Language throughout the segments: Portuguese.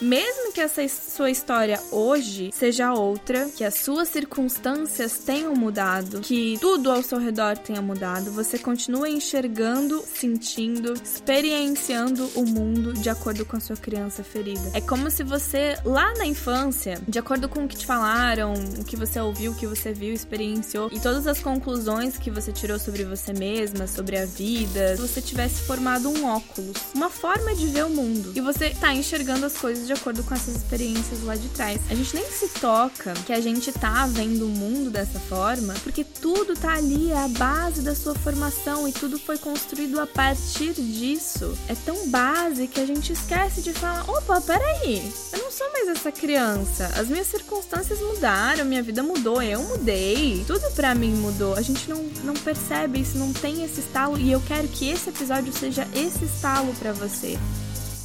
Mesmo que essa sua história hoje seja outra, que as suas circunstâncias tenham mudado, que tudo ao seu redor tenha mudado, você continua enxergando, sentindo, experienciando o mundo de acordo com a sua criança ferida. É como se você, lá na infância, de acordo com o que te falaram, o que você ouviu, o que você viu, experienciou e todas as conclusões que você tirou sobre você mesma, sobre a vida, você tivesse formado um óculos, uma forma de ver o mundo. E você tá enxergando as coisas de acordo com essas experiências lá de trás. A gente nem se toca que a gente tá vendo o mundo dessa forma, porque tudo tá ali, é a base da sua formação e tudo foi construído a partir disso. É tão base que a gente esquece de falar: opa, peraí, eu não sou mais essa criança. As minhas circunstâncias mudaram, minha vida mudou, eu mudei, tudo para mim mudou. A gente não, não percebe isso, não tem esse estalo e eu quero que esse episódio seja esse estalo para você.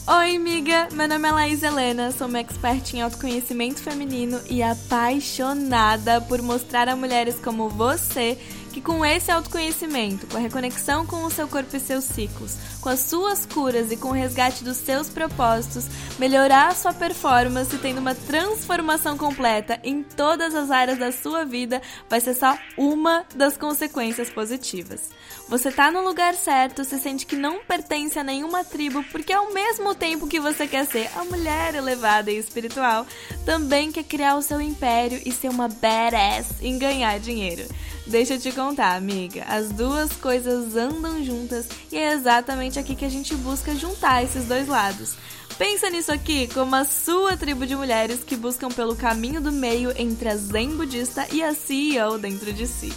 Oi, amiga! Meu nome é Laís Helena, sou uma expert em autoconhecimento feminino e apaixonada por mostrar a mulheres como você que com esse autoconhecimento, com a reconexão com o seu corpo e seus ciclos, com as suas curas e com o resgate dos seus propósitos, melhorar a sua performance tendo uma transformação completa em todas as áreas da sua vida vai ser só uma das consequências positivas. Você tá no lugar certo, se sente que não pertence a nenhuma tribo, porque ao mesmo tempo que você quer ser a mulher elevada e espiritual, também quer criar o seu império e ser uma badass em ganhar dinheiro. Deixa eu te contar, amiga. As duas coisas andam juntas e é exatamente aqui que a gente busca juntar esses dois lados. Pensa nisso aqui como a sua tribo de mulheres que buscam pelo caminho do meio entre a zen budista e a CEO dentro de si.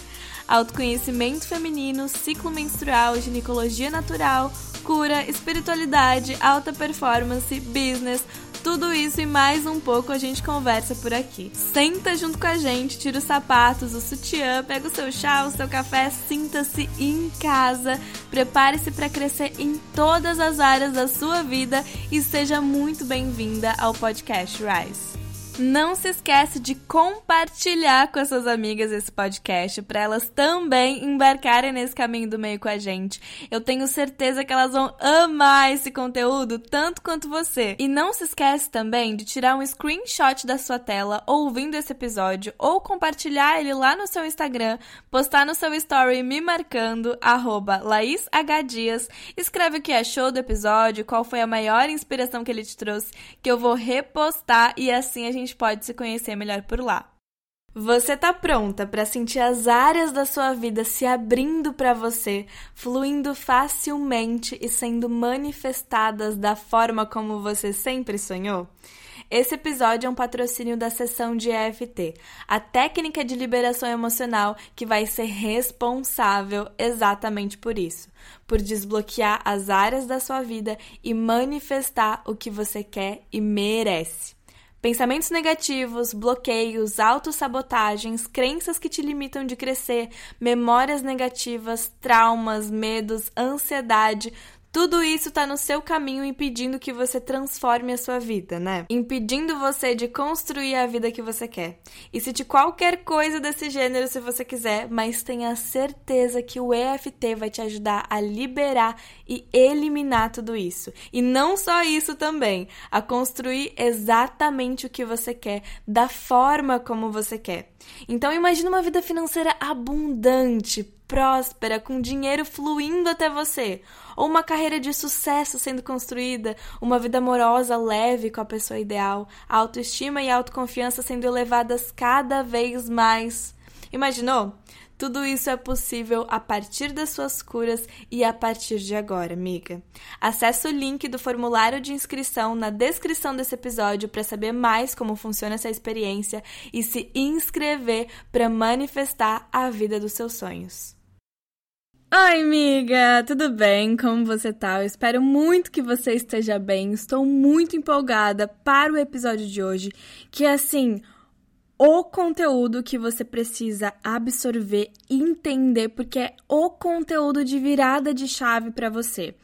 Autoconhecimento feminino, ciclo menstrual, ginecologia natural, cura, espiritualidade, alta performance, business, tudo isso e mais um pouco a gente conversa por aqui. Senta junto com a gente, tira os sapatos, o sutiã, pega o seu chá, o seu café, sinta-se em casa, prepare-se para crescer em todas as áreas da sua vida e seja muito bem-vinda ao podcast Rise. Não se esquece de compartilhar com as suas amigas esse podcast para elas também embarcarem nesse caminho do meio com a gente. Eu tenho certeza que elas vão amar esse conteúdo tanto quanto você. E não se esquece também de tirar um screenshot da sua tela ouvindo esse episódio ou compartilhar ele lá no seu Instagram, postar no seu story me marcando @laishdias. Escreve o que achou do episódio, qual foi a maior inspiração que ele te trouxe, que eu vou repostar e assim a gente gente pode se conhecer melhor por lá. Você tá pronta para sentir as áreas da sua vida se abrindo para você, fluindo facilmente e sendo manifestadas da forma como você sempre sonhou? Esse episódio é um patrocínio da sessão de EFT, a técnica de liberação emocional que vai ser responsável exatamente por isso, por desbloquear as áreas da sua vida e manifestar o que você quer e merece. Pensamentos negativos, bloqueios, autossabotagens, crenças que te limitam de crescer, memórias negativas, traumas, medos, ansiedade, tudo isso está no seu caminho impedindo que você transforme a sua vida, né? Impedindo você de construir a vida que você quer. E se de qualquer coisa desse gênero, se você quiser, mas tenha certeza que o EFT vai te ajudar a liberar e eliminar tudo isso. E não só isso também, a construir exatamente o que você quer, da forma como você quer. Então imagine uma vida financeira abundante, próspera, com dinheiro fluindo até você, ou uma carreira de sucesso sendo construída, uma vida amorosa leve com a pessoa ideal, a autoestima e a autoconfiança sendo elevadas cada vez mais. Imaginou? Tudo isso é possível a partir das suas curas e a partir de agora, amiga. Acesse o link do formulário de inscrição na descrição desse episódio para saber mais como funciona essa experiência e se inscrever para manifestar a vida dos seus sonhos. Oi, amiga, tudo bem? Como você tá? Eu espero muito que você esteja bem. Estou muito empolgada para o episódio de hoje, que é assim, o conteúdo que você precisa absorver e entender, porque é o conteúdo de virada de chave para você.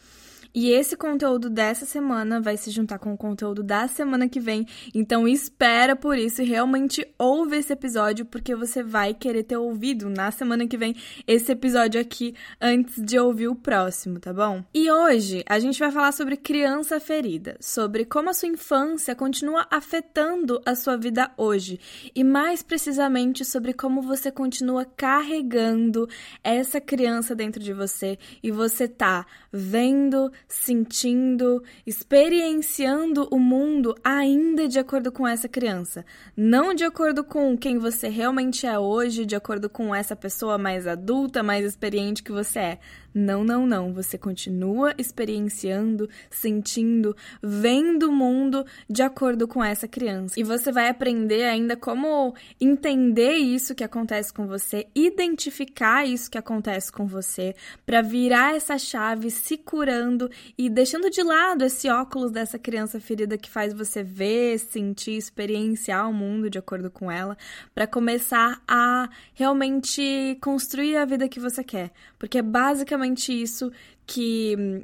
E esse conteúdo dessa semana vai se juntar com o conteúdo da semana que vem. Então espera por isso e realmente ouve esse episódio, porque você vai querer ter ouvido na semana que vem esse episódio aqui antes de ouvir o próximo, tá bom? E hoje a gente vai falar sobre criança ferida, sobre como a sua infância continua afetando a sua vida hoje. E mais precisamente sobre como você continua carregando essa criança dentro de você e você tá vendo, sentindo, experienciando o mundo ainda de acordo com essa criança, não de acordo com quem você realmente é hoje, de acordo com essa pessoa mais adulta, mais experiente que você é. Não, não, não. Você continua experienciando, sentindo, vendo o mundo de acordo com essa criança. E você vai aprender ainda como entender isso que acontece com você, identificar isso que acontece com você, para virar essa chave, se curando e deixando de lado esse óculos dessa criança ferida que faz você ver, sentir, experienciar o mundo de acordo com ela, para começar a realmente construir a vida que você quer. Porque é basicamente isso que hum,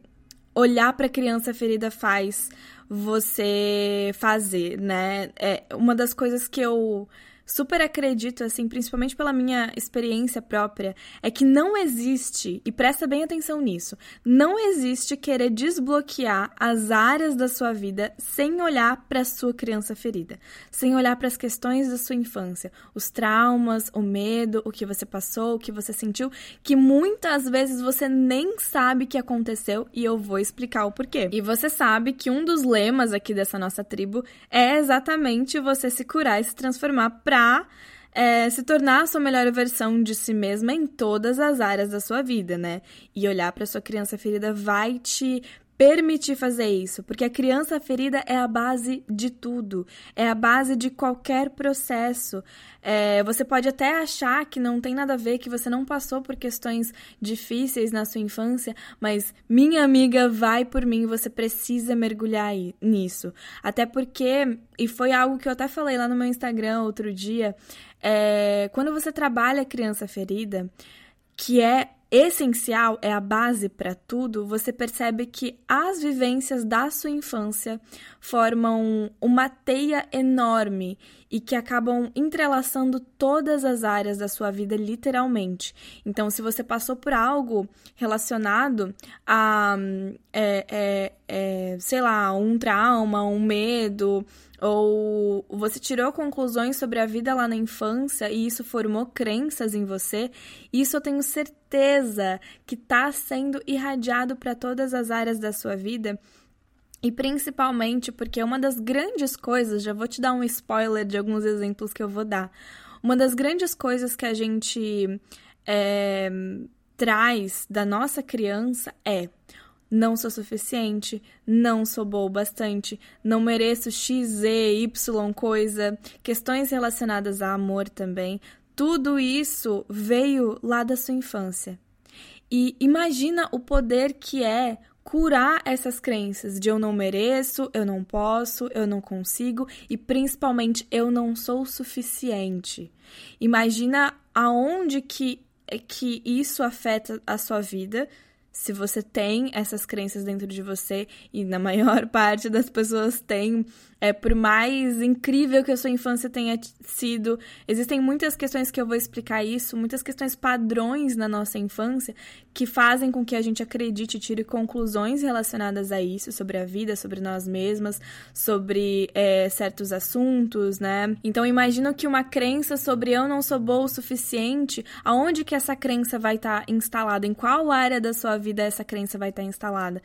olhar para a criança ferida faz você fazer, né? É uma das coisas que eu super acredito, assim, principalmente pela minha experiência própria, é que não existe, e presta bem atenção nisso, não existe querer desbloquear as áreas da sua vida sem olhar para sua criança ferida, sem olhar para as questões da sua infância, os traumas, o medo, o que você passou, o que você sentiu, que muitas vezes você nem sabe que aconteceu e eu vou explicar o porquê. E você sabe que um dos lemas aqui dessa nossa tribo é exatamente você se curar e se transformar para para é, se tornar a sua melhor versão de si mesma em todas as áreas da sua vida, né? E olhar para sua criança ferida vai te permitir fazer isso, porque a criança ferida é a base de tudo, é a base de qualquer processo. É, você pode até achar que não tem nada a ver, que você não passou por questões difíceis na sua infância, mas minha amiga, vai por mim, você precisa mergulhar nisso. Até porque, e foi algo que eu até falei lá no meu Instagram outro dia, é, quando você trabalha criança ferida, que é essencial, é a base para tudo, você percebe que as vivências da sua infância formam uma teia enorme e que acabam entrelaçando todas as áreas da sua vida, literalmente. Então, se você passou por algo relacionado a, é, é, é, sei lá, um trauma, um medo, ou você tirou conclusões sobre a vida lá na infância e isso formou crenças em você, isso eu tenho certeza que está sendo irradiado para todas as áreas da sua vida. E principalmente porque uma das grandes coisas, já vou te dar um spoiler de alguns exemplos que eu vou dar. Uma das grandes coisas que a gente é, traz da nossa criança é não sou suficiente, não sou boa o bastante, não mereço X, Z, Y coisa, questões relacionadas a amor também. Tudo isso veio lá da sua infância. E imagina o poder que é curar essas crenças de eu não mereço, eu não posso, eu não consigo e principalmente eu não sou suficiente. Imagina aonde que que isso afeta a sua vida se você tem essas crenças dentro de você, e na maior parte das pessoas tem, é, por mais incrível que a sua infância tenha sido, existem muitas questões que eu vou explicar isso, muitas questões padrões na nossa infância que fazem com que a gente acredite e tire conclusões relacionadas a isso, sobre a vida, sobre nós mesmas, sobre é, certos assuntos, né? Então imagino que uma crença sobre eu não sou boa o suficiente, aonde que essa crença vai estar tá instalada? Em qual área da sua vida essa crença vai estar tá instalada?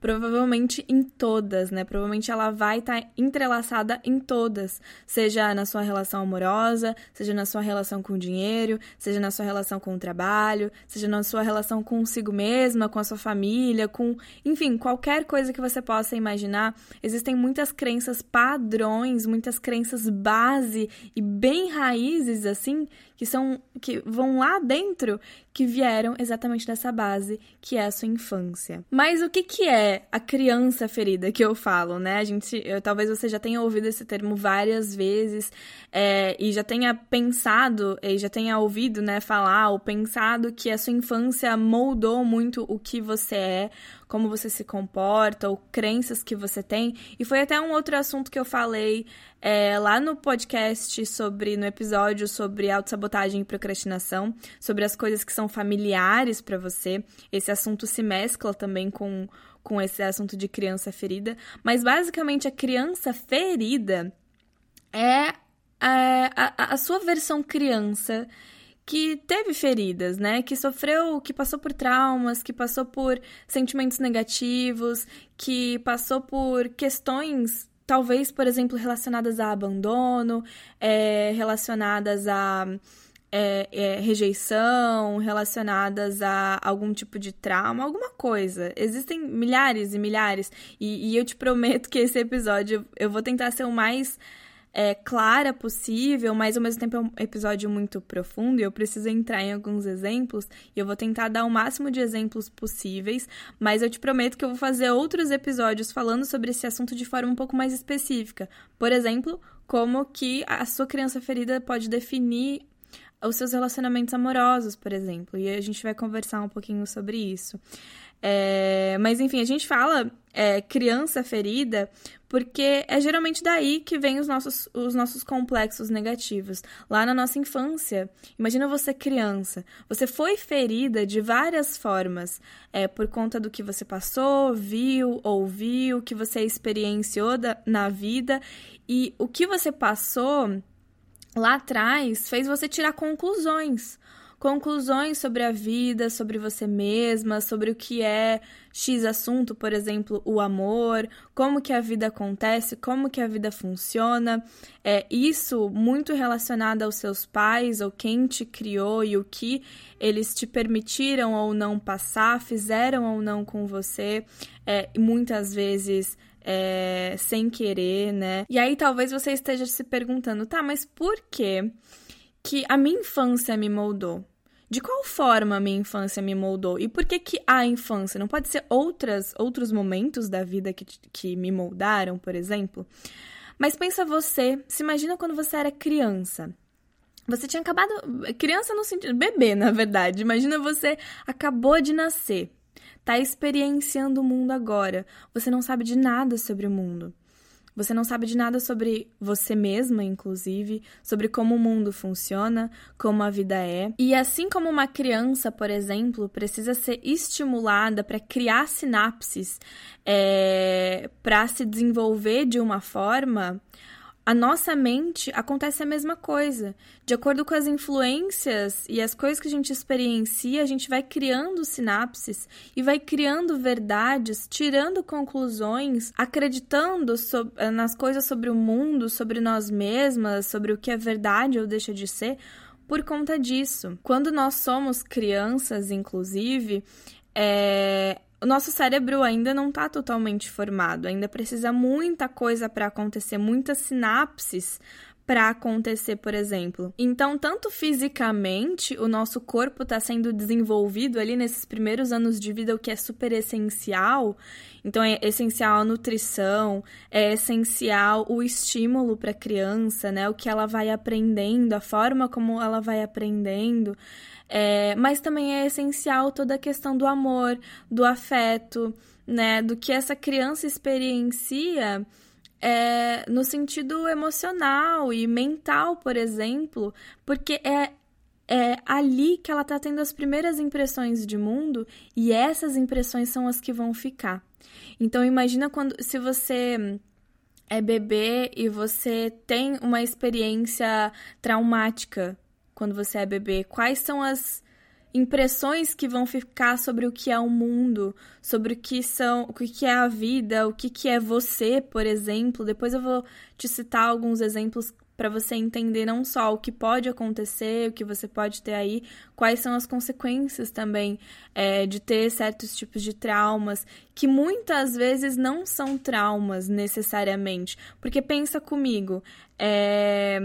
provavelmente em todas, né? Provavelmente ela vai estar tá entrelaçada em todas, seja na sua relação amorosa, seja na sua relação com o dinheiro, seja na sua relação com o trabalho, seja na sua relação consigo mesma, com a sua família, com, enfim, qualquer coisa que você possa imaginar. Existem muitas crenças padrões, muitas crenças base e bem raízes assim, que são que vão lá dentro, que vieram exatamente dessa base, que é a sua infância. Mas o que que é a criança ferida que eu falo, né? A gente, eu, talvez você já tenha ouvido esse termo várias vezes é, e já tenha pensado e já tenha ouvido, né, falar ou pensado que a sua infância moldou muito o que você é, como você se comporta, ou crenças que você tem. E foi até um outro assunto que eu falei é, lá no podcast sobre, no episódio sobre autossabotagem e procrastinação, sobre as coisas que são familiares para você. Esse assunto se mescla também com com esse assunto de criança ferida, mas basicamente a criança ferida é a, a, a sua versão criança que teve feridas, né? Que sofreu, que passou por traumas, que passou por sentimentos negativos, que passou por questões, talvez, por exemplo, relacionadas a abandono, é, relacionadas a é, é, rejeição, relacionadas a algum tipo de trauma, alguma coisa. Existem milhares e milhares, e, e eu te prometo que esse episódio eu vou tentar ser o mais é, clara possível, mas ao mesmo tempo é um episódio muito profundo e eu preciso entrar em alguns exemplos e eu vou tentar dar o máximo de exemplos possíveis, mas eu te prometo que eu vou fazer outros episódios falando sobre esse assunto de forma um pouco mais específica. Por exemplo, como que a sua criança ferida pode definir os seus relacionamentos amorosos, por exemplo. E a gente vai conversar um pouquinho sobre isso. É, mas enfim, a gente fala é, criança ferida porque é geralmente daí que vem os nossos, os nossos complexos negativos. Lá na nossa infância, imagina você criança, você foi ferida de várias formas, é, por conta do que você passou, viu, ouviu, que você experienciou da, na vida, e o que você passou lá atrás fez você tirar conclusões. Conclusões sobre a vida, sobre você mesma, sobre o que é X assunto, por exemplo, o amor, como que a vida acontece, como que a vida funciona. É isso muito relacionado aos seus pais, ou quem te criou e o que eles te permitiram ou não passar, fizeram ou não com você. É, muitas vezes é, sem querer, né? E aí talvez você esteja se perguntando, tá, mas por que que a minha infância me moldou? De qual forma a minha infância me moldou? E por que que a infância? Não pode ser outras, outros momentos da vida que, que me moldaram, por exemplo? Mas pensa você, se imagina quando você era criança. Você tinha acabado. Criança no sentido. Bebê, na verdade. Imagina você acabou de nascer está experienciando o mundo agora. Você não sabe de nada sobre o mundo. Você não sabe de nada sobre você mesma, inclusive, sobre como o mundo funciona, como a vida é. E assim como uma criança, por exemplo, precisa ser estimulada para criar sinapses, é, para se desenvolver de uma forma, a nossa mente acontece a mesma coisa. De acordo com as influências e as coisas que a gente experiencia, a gente vai criando sinapses e vai criando verdades, tirando conclusões, acreditando so nas coisas sobre o mundo, sobre nós mesmas, sobre o que é verdade ou deixa de ser, por conta disso. Quando nós somos crianças, inclusive, é, o nosso cérebro ainda não está totalmente formado, ainda precisa muita coisa para acontecer, muitas sinapses para acontecer, por exemplo. Então, tanto fisicamente, o nosso corpo está sendo desenvolvido ali nesses primeiros anos de vida, o que é super essencial. Então, é essencial a nutrição, é essencial o estímulo para a criança, né? O que ela vai aprendendo, a forma como ela vai aprendendo. É, mas também é essencial toda a questão do amor, do afeto, né? Do que essa criança experiencia é, no sentido emocional e mental, por exemplo, porque é, é ali que ela está tendo as primeiras impressões de mundo e essas impressões são as que vão ficar. Então imagina quando se você é bebê e você tem uma experiência traumática quando você é bebê? Quais são as impressões que vão ficar sobre o que é o mundo, sobre o que são, o que é a vida, o que que é você, por exemplo. Depois eu vou te citar alguns exemplos para você entender não só o que pode acontecer, o que você pode ter aí, quais são as consequências também é, de ter certos tipos de traumas, que muitas vezes não são traumas necessariamente. Porque pensa comigo, é,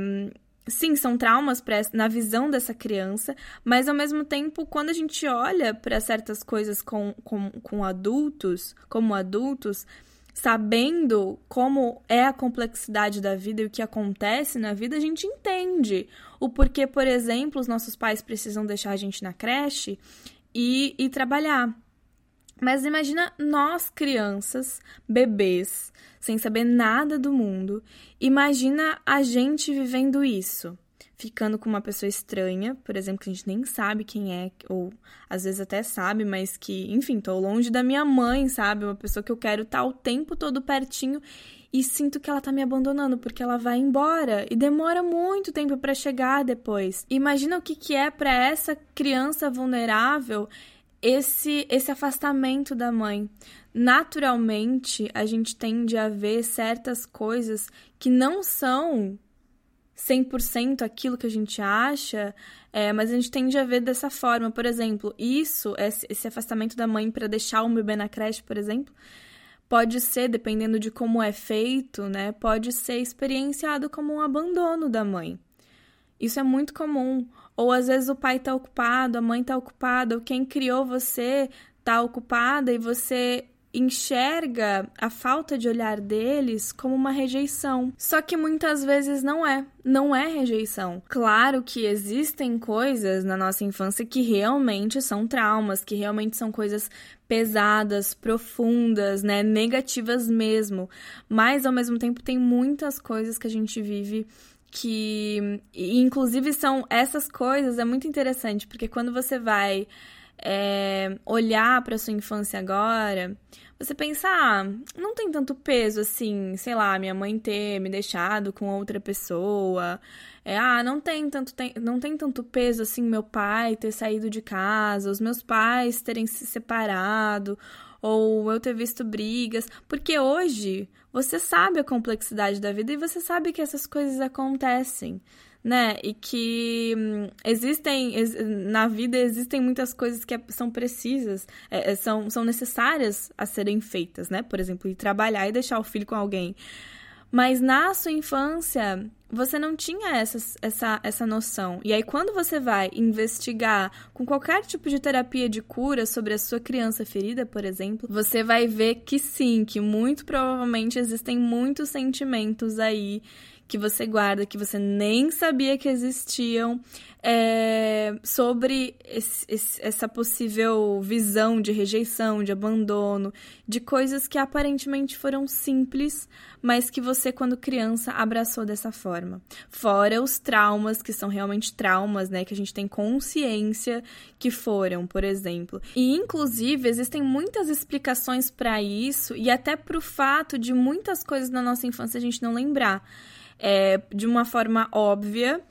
sim, são traumas pra, na visão dessa criança, mas ao mesmo tempo, quando a gente olha para certas coisas com, com, com adultos, como adultos, sabendo como é a complexidade da vida e o que acontece na vida, a gente entende o porquê, por exemplo, os nossos pais precisam deixar a gente na creche e, e trabalhar. Mas imagina nós, crianças, bebês, sem saber nada do mundo, imagina a gente vivendo isso ficando com uma pessoa estranha, por exemplo, que a gente nem sabe quem é, ou às vezes até sabe, mas que, enfim, tô longe da minha mãe, sabe? Uma pessoa que eu quero estar o tempo todo pertinho e sinto que ela tá me abandonando porque ela vai embora e demora muito tempo para chegar depois. Imagina o que que é para essa criança vulnerável esse esse afastamento da mãe. Naturalmente, a gente tende a ver certas coisas que não são 100% aquilo que a gente acha, é, mas a gente tende a ver dessa forma. Por exemplo, isso, esse afastamento da mãe para deixar o bebê na creche, por exemplo, pode ser, dependendo de como é feito, né, pode ser experienciado como um abandono da mãe. Isso é muito comum. Ou às vezes o pai está ocupado, a mãe está ocupada, ou quem criou você está ocupada e você enxerga a falta de olhar deles como uma rejeição. Só que muitas vezes não é, não é rejeição. Claro que existem coisas na nossa infância que realmente são traumas, que realmente são coisas pesadas, profundas, né, negativas mesmo. Mas ao mesmo tempo tem muitas coisas que a gente vive que inclusive são essas coisas é muito interessante, porque quando você vai é, olhar para sua infância agora, você pensa, ah, não tem tanto peso assim, sei lá, minha mãe ter me deixado com outra pessoa. É, ah, não tem tanto tem, não tem tanto peso assim meu pai ter saído de casa, os meus pais terem se separado, ou eu ter visto brigas, porque hoje você sabe a complexidade da vida e você sabe que essas coisas acontecem né? E que hum, existem, na vida existem muitas coisas que é, são precisas, é, é, são, são necessárias a serem feitas, né? Por exemplo, ir trabalhar e deixar o filho com alguém. Mas na sua infância, você não tinha essa, essa, essa noção. E aí, quando você vai investigar com qualquer tipo de terapia de cura sobre a sua criança ferida, por exemplo, você vai ver que sim, que muito provavelmente existem muitos sentimentos aí que você guarda, que você nem sabia que existiam, é, sobre esse, esse, essa possível visão de rejeição, de abandono, de coisas que aparentemente foram simples, mas que você, quando criança, abraçou dessa forma. Fora os traumas, que são realmente traumas, né, que a gente tem consciência que foram, por exemplo. E, inclusive, existem muitas explicações para isso e até para o fato de muitas coisas na nossa infância a gente não lembrar é, de uma forma óbvia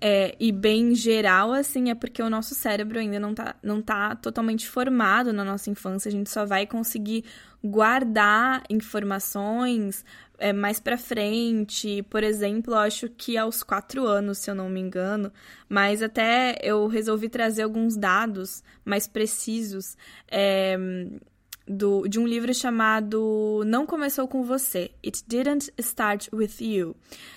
é, e bem geral, assim, é porque o nosso cérebro ainda não tá, não tá totalmente formado na nossa infância. A gente só vai conseguir guardar informações é, mais para frente. Por exemplo, acho que aos quatro anos, se eu não me engano, mas até eu resolvi trazer alguns dados mais precisos. É, do, de um livro chamado Não Começou com Você, It Didn't Start With You,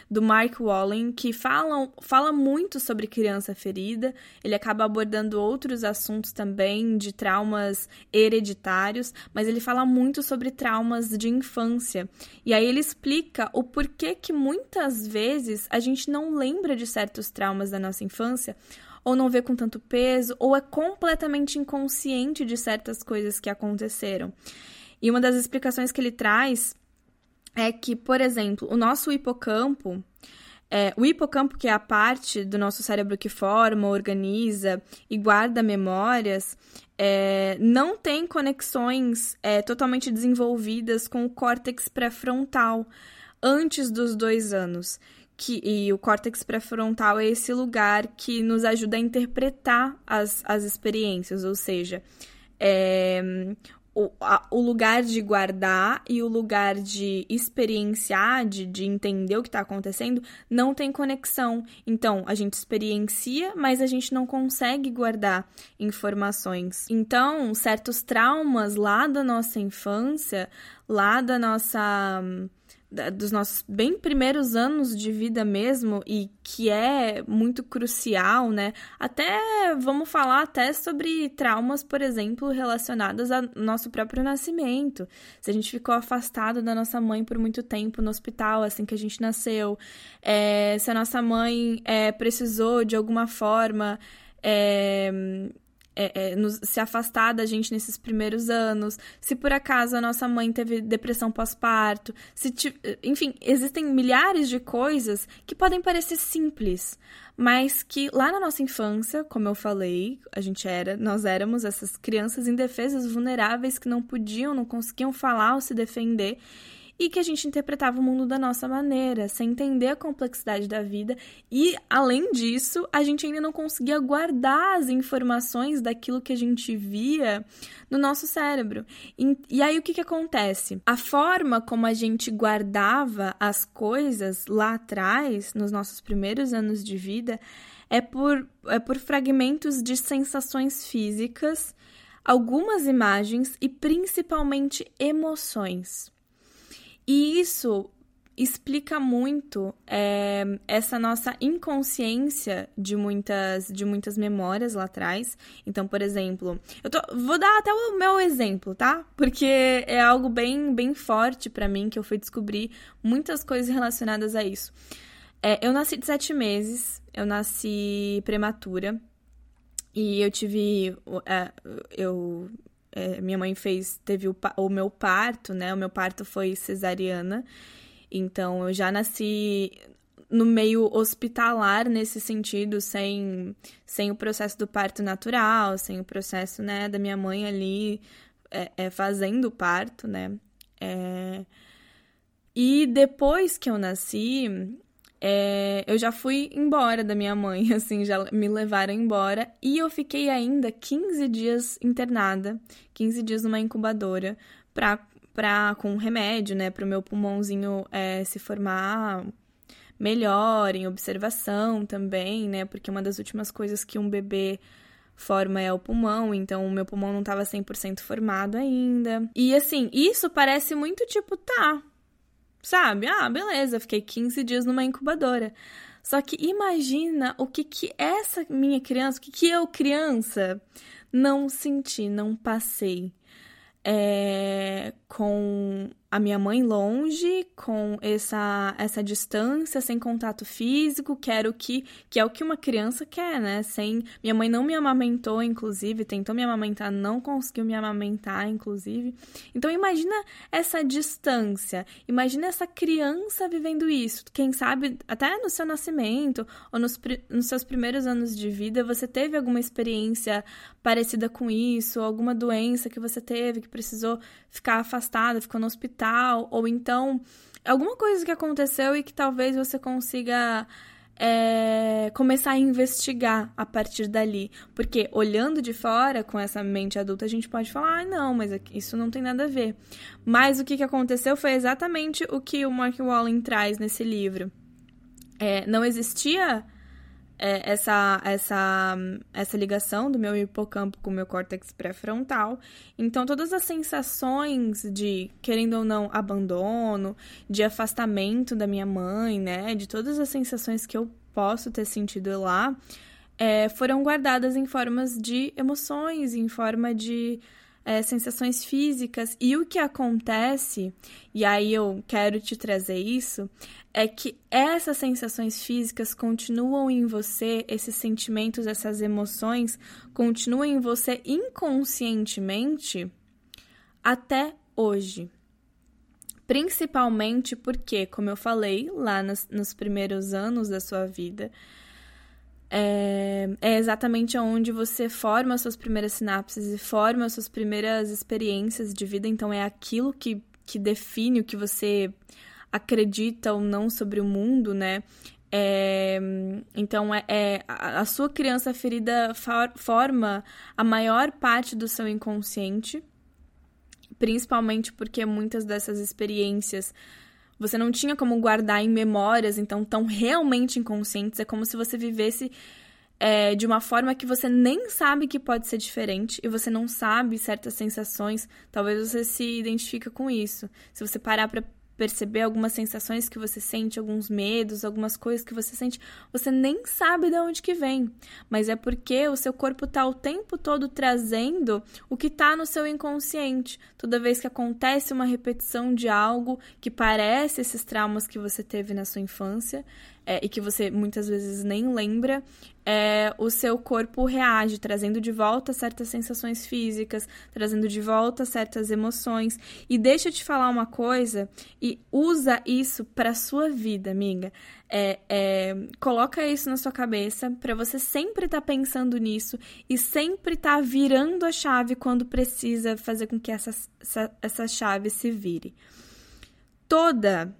do Mark Wallen, que fala, fala muito sobre criança ferida. Ele acaba abordando outros assuntos também de traumas hereditários, mas ele fala muito sobre traumas de infância. E aí ele explica o porquê que muitas vezes a gente não lembra de certos traumas da nossa infância ou não vê com tanto peso, ou é completamente inconsciente de certas coisas que aconteceram. E uma das explicações que ele traz é que, por exemplo, o nosso hipocampo, é, o hipocampo, que é a parte do nosso cérebro que forma, organiza e guarda memórias, é, não tem conexões é, totalmente desenvolvidas com o córtex pré-frontal antes dos dois anos que, e o córtex pré-frontal é esse lugar que nos ajuda a interpretar as, as experiências, ou seja, é, o, a, o lugar de guardar e o lugar de experienciar, de, de entender o que está acontecendo, não tem conexão. Então, a gente experiencia, mas a gente não consegue guardar informações. Então, certos traumas lá da nossa infância, lá da nossa dos nossos bem primeiros anos de vida mesmo e que é muito crucial, né? Até vamos falar até sobre traumas, por exemplo, relacionados ao nosso próprio nascimento. Se a gente ficou afastado da nossa mãe por muito tempo no hospital assim que a gente nasceu, é, se a nossa mãe é, precisou de alguma forma é, é, é, nos, se afastar da gente nesses primeiros anos, se por acaso a nossa mãe teve depressão pós-parto, se enfim, existem milhares de coisas que podem parecer simples, mas que lá na nossa infância, como eu falei, a gente era, nós éramos essas crianças indefesas, vulneráveis que não podiam, não conseguiam falar ou se defender e que a gente interpretava o mundo da nossa maneira, sem entender a complexidade da vida e, além disso, a gente ainda não conseguia guardar as informações daquilo que a gente via no nosso cérebro. E, e aí o que, que acontece? A forma como a gente guardava as coisas lá atrás, nos nossos primeiros anos de vida, é por, é por fragmentos de sensações físicas, algumas imagens e principalmente emoções. E isso explica muito é, essa nossa inconsciência de muitas, de muitas memórias lá atrás. Então, por exemplo, eu tô, vou dar até o meu exemplo, tá? Porque é algo bem, bem forte para mim que eu fui descobrir muitas coisas relacionadas a isso. É, eu nasci de sete meses, eu nasci prematura e eu tive, é, eu é, minha mãe fez, teve o, o meu parto, né? O meu parto foi cesariana. Então eu já nasci no meio hospitalar nesse sentido, sem, sem o processo do parto natural, sem o processo, né, da minha mãe ali é, é, fazendo o parto, né? É... E depois que eu nasci, é, eu já fui embora da minha mãe, assim, já me levaram embora. E eu fiquei ainda 15 dias internada, 15 dias numa incubadora, pra, pra, com remédio, né, pro meu pulmãozinho é, se formar melhor, em observação também, né, porque uma das últimas coisas que um bebê forma é o pulmão, então o meu pulmão não estava 100% formado ainda. E assim, isso parece muito tipo, tá, Sabe? Ah, beleza, fiquei 15 dias numa incubadora. Só que imagina o que que essa minha criança, o que que eu criança não senti, não passei é, com a minha mãe longe, com essa, essa distância, sem contato físico, quero que que é o que uma criança quer, né? Sem minha mãe não me amamentou, inclusive, tentou me amamentar, não conseguiu me amamentar, inclusive. Então imagina essa distância, imagina essa criança vivendo isso. Quem sabe até no seu nascimento ou nos, nos seus primeiros anos de vida você teve alguma experiência parecida com isso, alguma doença que você teve que precisou ficar afastada, ficou no hospital, ou então alguma coisa que aconteceu e que talvez você consiga é, começar a investigar a partir dali. Porque olhando de fora, com essa mente adulta, a gente pode falar, ah, não, mas isso não tem nada a ver. Mas o que, que aconteceu foi exatamente o que o Mark Wallen traz nesse livro. É, não existia é, essa, essa, essa ligação do meu hipocampo com o meu córtex pré-frontal. Então, todas as sensações de, querendo ou não, abandono, de afastamento da minha mãe, né? De todas as sensações que eu posso ter sentido lá, é, foram guardadas em formas de emoções, em forma de é, sensações físicas. E o que acontece, e aí eu quero te trazer isso, é que essas sensações físicas continuam em você, esses sentimentos, essas emoções continuam em você inconscientemente até hoje. Principalmente porque, como eu falei lá nos, nos primeiros anos da sua vida, é, é, exatamente onde você forma as suas primeiras sinapses e forma as suas primeiras experiências de vida. Então, é aquilo que, que define o que você acredita ou não sobre o mundo, né? É, então, é, é, a sua criança ferida for, forma a maior parte do seu inconsciente, principalmente porque muitas dessas experiências você não tinha como guardar em memórias, então tão realmente inconscientes. É como se você vivesse é, de uma forma que você nem sabe que pode ser diferente e você não sabe certas sensações. Talvez você se identifique com isso. Se você parar para perceber algumas sensações que você sente, alguns medos, algumas coisas que você sente, você nem sabe de onde que vem, mas é porque o seu corpo está o tempo todo trazendo o que está no seu inconsciente. Toda vez que acontece uma repetição de algo que parece esses traumas que você teve na sua infância, é, e que você muitas vezes nem lembra, é, o seu corpo reage, trazendo de volta certas sensações físicas, trazendo de volta certas emoções. E deixa eu te falar uma coisa, e usa isso para sua vida, amiga. É, é, coloca isso na sua cabeça para você sempre estar tá pensando nisso e sempre estar tá virando a chave quando precisa fazer com que essa, essa, essa chave se vire. Toda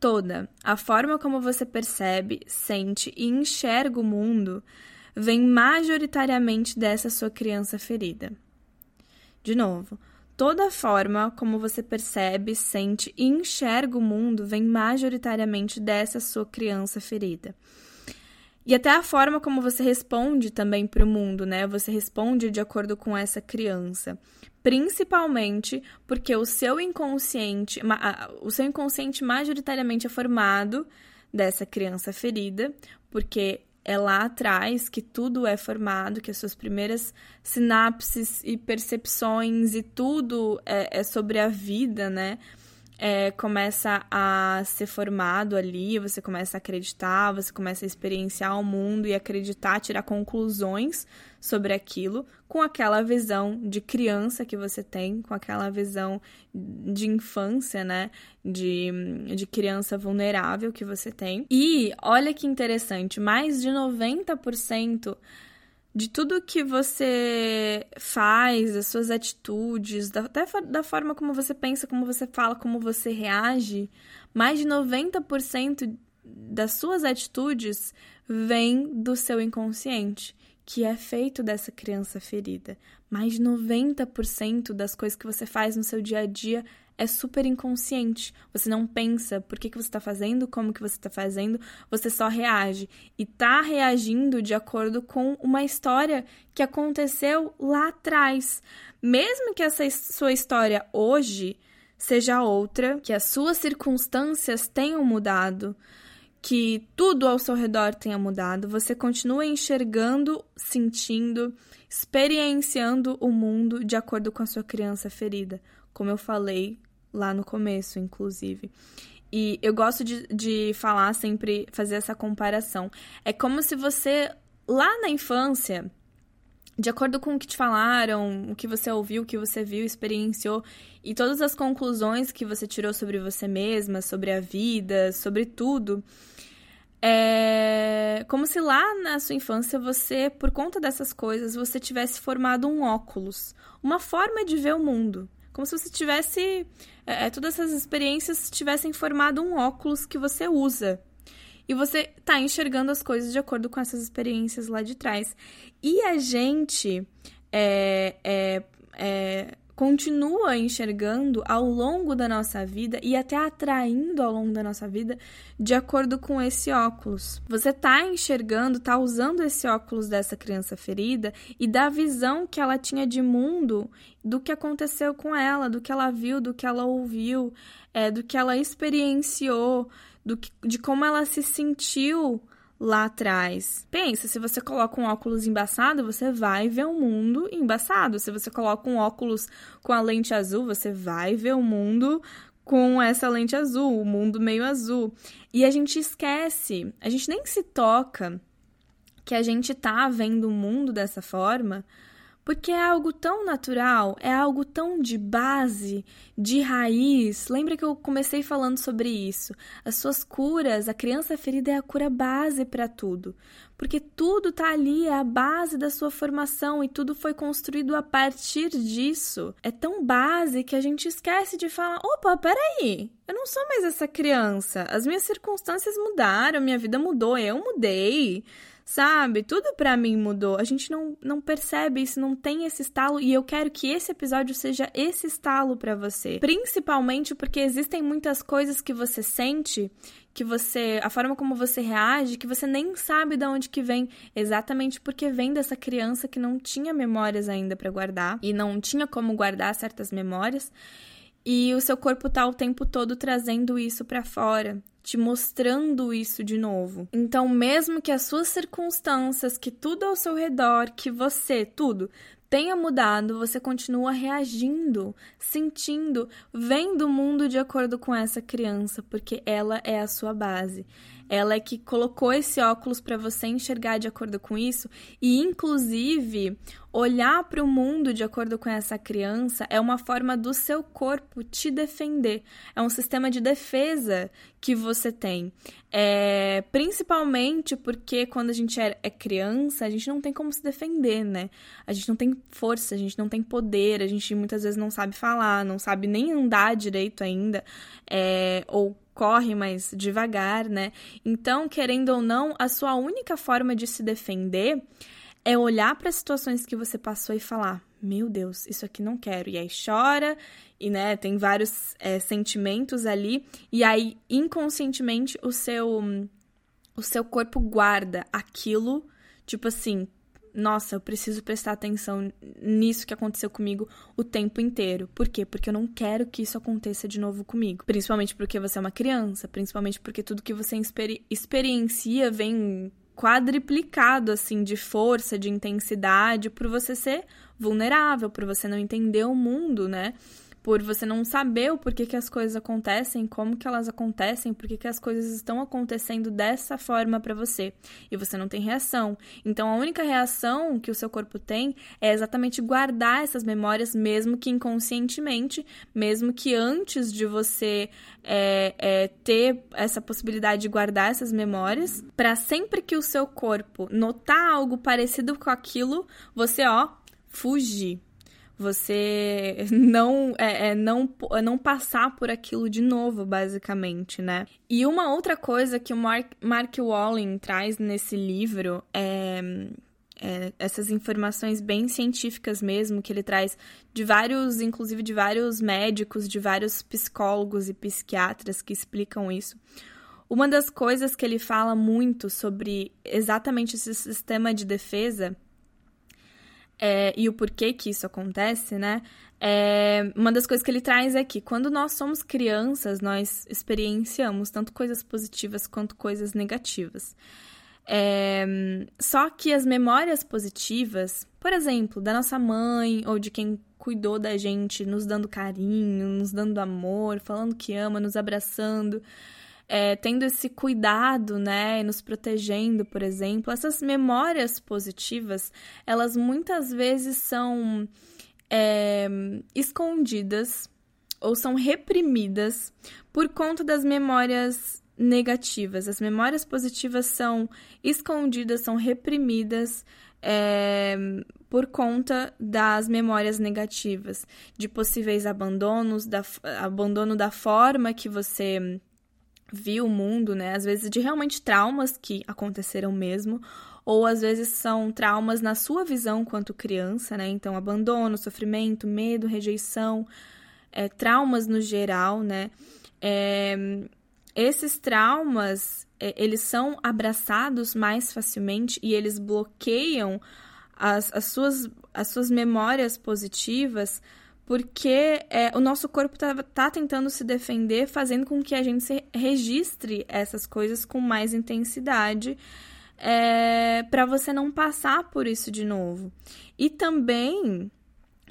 toda, a forma como você percebe, sente e enxerga o mundo vem majoritariamente dessa sua criança ferida. De novo, toda a forma como você percebe, sente e enxerga o mundo vem majoritariamente dessa sua criança ferida. E até a forma como você responde também para o mundo, né? Você responde de acordo com essa criança principalmente porque o seu inconsciente, o seu inconsciente majoritariamente é formado dessa criança ferida, porque é lá atrás que tudo é formado, que as suas primeiras sinapses e percepções e tudo é, é sobre a vida, né? É, começa a ser formado ali, você começa a acreditar, você começa a experienciar o mundo e acreditar, tirar conclusões sobre aquilo com aquela visão de criança que você tem, com aquela visão de infância, né? De, de criança vulnerável que você tem. E olha que interessante, mais de 90% de tudo que você faz, das suas atitudes, da, até da forma como você pensa, como você fala, como você reage, mais de 90% das suas atitudes vem do seu inconsciente, que é feito dessa criança ferida. Mais de 90% das coisas que você faz no seu dia a dia é super inconsciente. Você não pensa por que, que você está fazendo, como que você está fazendo, você só reage. E tá reagindo de acordo com uma história que aconteceu lá atrás. Mesmo que essa sua história hoje seja outra, que as suas circunstâncias tenham mudado, que tudo ao seu redor tenha mudado, você continua enxergando, sentindo, experienciando o mundo de acordo com a sua criança ferida. Como eu falei lá no começo, inclusive. E eu gosto de, de falar sempre, fazer essa comparação. É como se você, lá na infância, de acordo com o que te falaram, o que você ouviu, o que você viu, experienciou e todas as conclusões que você tirou sobre você mesma, sobre a vida, sobre tudo, é como se lá na sua infância você, por conta dessas coisas, você tivesse formado um óculos, uma forma de ver o mundo. Como se você tivesse. É, é, todas essas experiências tivessem formado um óculos que você usa. E você tá enxergando as coisas de acordo com essas experiências lá de trás. E a gente é, é, é continua enxergando ao longo da nossa vida e até atraindo ao longo da nossa vida de acordo com esse óculos. Você está enxergando, está usando esse óculos dessa criança ferida e da visão que ela tinha de mundo, do que aconteceu com ela, do que ela viu, do que ela ouviu, é, do que ela experienciou, do que, de como ela se sentiu lá atrás. Pensa, se você coloca um óculos embaçado, você vai ver o um mundo embaçado. Se você coloca um óculos com a lente azul, você vai ver o mundo com essa lente azul, o mundo meio azul. E a gente esquece, a gente nem se toca que a gente tá vendo o mundo dessa forma porque é algo tão natural, é algo tão de base, de raiz. Lembra que eu comecei falando sobre isso? As suas curas, a criança ferida é a cura base para tudo. Porque tudo tá ali, é a base da sua formação e tudo foi construído a partir disso. É tão base que a gente esquece de falar: opa, peraí, eu não sou mais essa criança. As minhas circunstâncias mudaram, minha vida mudou, eu mudei sabe? Tudo para mim mudou. A gente não, não percebe isso, não tem esse estalo e eu quero que esse episódio seja esse estalo para você. Principalmente porque existem muitas coisas que você sente, que você, a forma como você reage, que você nem sabe de onde que vem, exatamente porque vem dessa criança que não tinha memórias ainda para guardar e não tinha como guardar certas memórias. e o seu corpo tá o tempo todo trazendo isso para fora, te mostrando isso de novo. Então, mesmo que as suas circunstâncias, que tudo ao seu redor, que você, tudo tenha mudado, você continua reagindo, sentindo, vendo o mundo de acordo com essa criança, porque ela é a sua base. Ela é que colocou esse óculos para você enxergar de acordo com isso e, inclusive, olhar para o mundo de acordo com essa criança é uma forma do seu corpo te defender. É um sistema de defesa que você tem. É, principalmente porque quando a gente é, é criança, a gente não tem como se defender, né? A gente não tem força, a gente não tem poder, a gente muitas vezes não sabe falar, não sabe nem andar direito ainda, é, ou corre mais devagar, né? Então, querendo ou não, a sua única forma de se defender é olhar para as situações que você passou e falar: Meu Deus, isso aqui não quero. E aí chora, e né, tem vários é, sentimentos ali, e aí inconscientemente o seu, o seu corpo guarda aquilo, tipo assim, nossa, eu preciso prestar atenção nisso que aconteceu comigo o tempo inteiro. Por quê? Porque eu não quero que isso aconteça de novo comigo. Principalmente porque você é uma criança, principalmente porque tudo que você experi experiencia vem quadriplicado assim de força, de intensidade, por você ser vulnerável, por você não entender o mundo, né? Por você não saber o porquê que as coisas acontecem, como que elas acontecem, porquê que as coisas estão acontecendo dessa forma para você. E você não tem reação. Então a única reação que o seu corpo tem é exatamente guardar essas memórias, mesmo que inconscientemente, mesmo que antes de você é, é, ter essa possibilidade de guardar essas memórias, para sempre que o seu corpo notar algo parecido com aquilo, você ó, fugir você não é, é, não é não passar por aquilo de novo, basicamente, né? E uma outra coisa que o Mark, Mark Walling traz nesse livro é, é, essas informações bem científicas mesmo, que ele traz de vários, inclusive de vários médicos, de vários psicólogos e psiquiatras que explicam isso. Uma das coisas que ele fala muito sobre exatamente esse sistema de defesa é, e o porquê que isso acontece, né? É, uma das coisas que ele traz é que quando nós somos crianças, nós experienciamos tanto coisas positivas quanto coisas negativas. É, só que as memórias positivas, por exemplo, da nossa mãe ou de quem cuidou da gente, nos dando carinho, nos dando amor, falando que ama, nos abraçando, é, tendo esse cuidado, né, nos protegendo, por exemplo, essas memórias positivas, elas muitas vezes são é, escondidas ou são reprimidas por conta das memórias negativas. As memórias positivas são escondidas, são reprimidas é, por conta das memórias negativas, de possíveis abandonos, da, abandono da forma que você viu o mundo, né? Às vezes de realmente traumas que aconteceram mesmo, ou às vezes são traumas na sua visão quanto criança, né? Então, abandono, sofrimento, medo, rejeição, é, traumas no geral, né? É, esses traumas, é, eles são abraçados mais facilmente e eles bloqueiam as, as, suas, as suas memórias positivas porque é, o nosso corpo tá, tá tentando se defender, fazendo com que a gente registre essas coisas com mais intensidade, é, para você não passar por isso de novo. E também,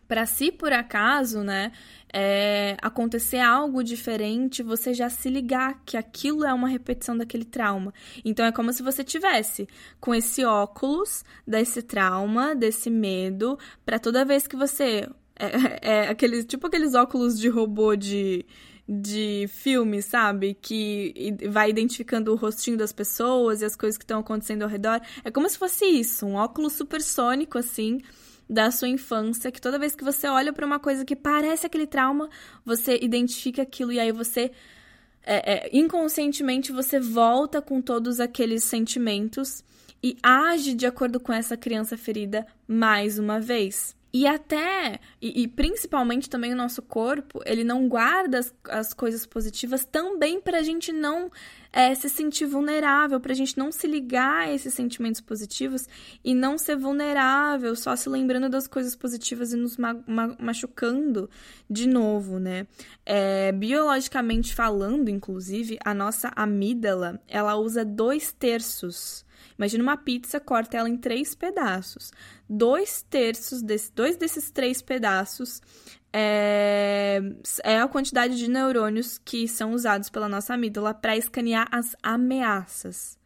para se por acaso, né, é, acontecer algo diferente, você já se ligar que aquilo é uma repetição daquele trauma. Então é como se você tivesse com esse óculos desse trauma, desse medo, para toda vez que você é, é aqueles, tipo aqueles óculos de robô de, de filme, sabe? Que vai identificando o rostinho das pessoas e as coisas que estão acontecendo ao redor. É como se fosse isso, um óculos supersônico, assim, da sua infância, que toda vez que você olha para uma coisa que parece aquele trauma, você identifica aquilo e aí você. É, é, inconscientemente você volta com todos aqueles sentimentos e age de acordo com essa criança ferida mais uma vez. E até, e, e, principalmente também o nosso corpo, ele não guarda as, as coisas positivas também para a gente não é, se sentir vulnerável, para a gente não se ligar a esses sentimentos positivos e não ser vulnerável, só se lembrando das coisas positivas e nos ma ma machucando de novo, né? É, biologicamente falando, inclusive, a nossa amígdala, ela usa dois terços Imagina uma pizza, corta ela em três pedaços. Dois terços, desse, dois desses três pedaços é, é a quantidade de neurônios que são usados pela nossa amígdala para escanear as ameaças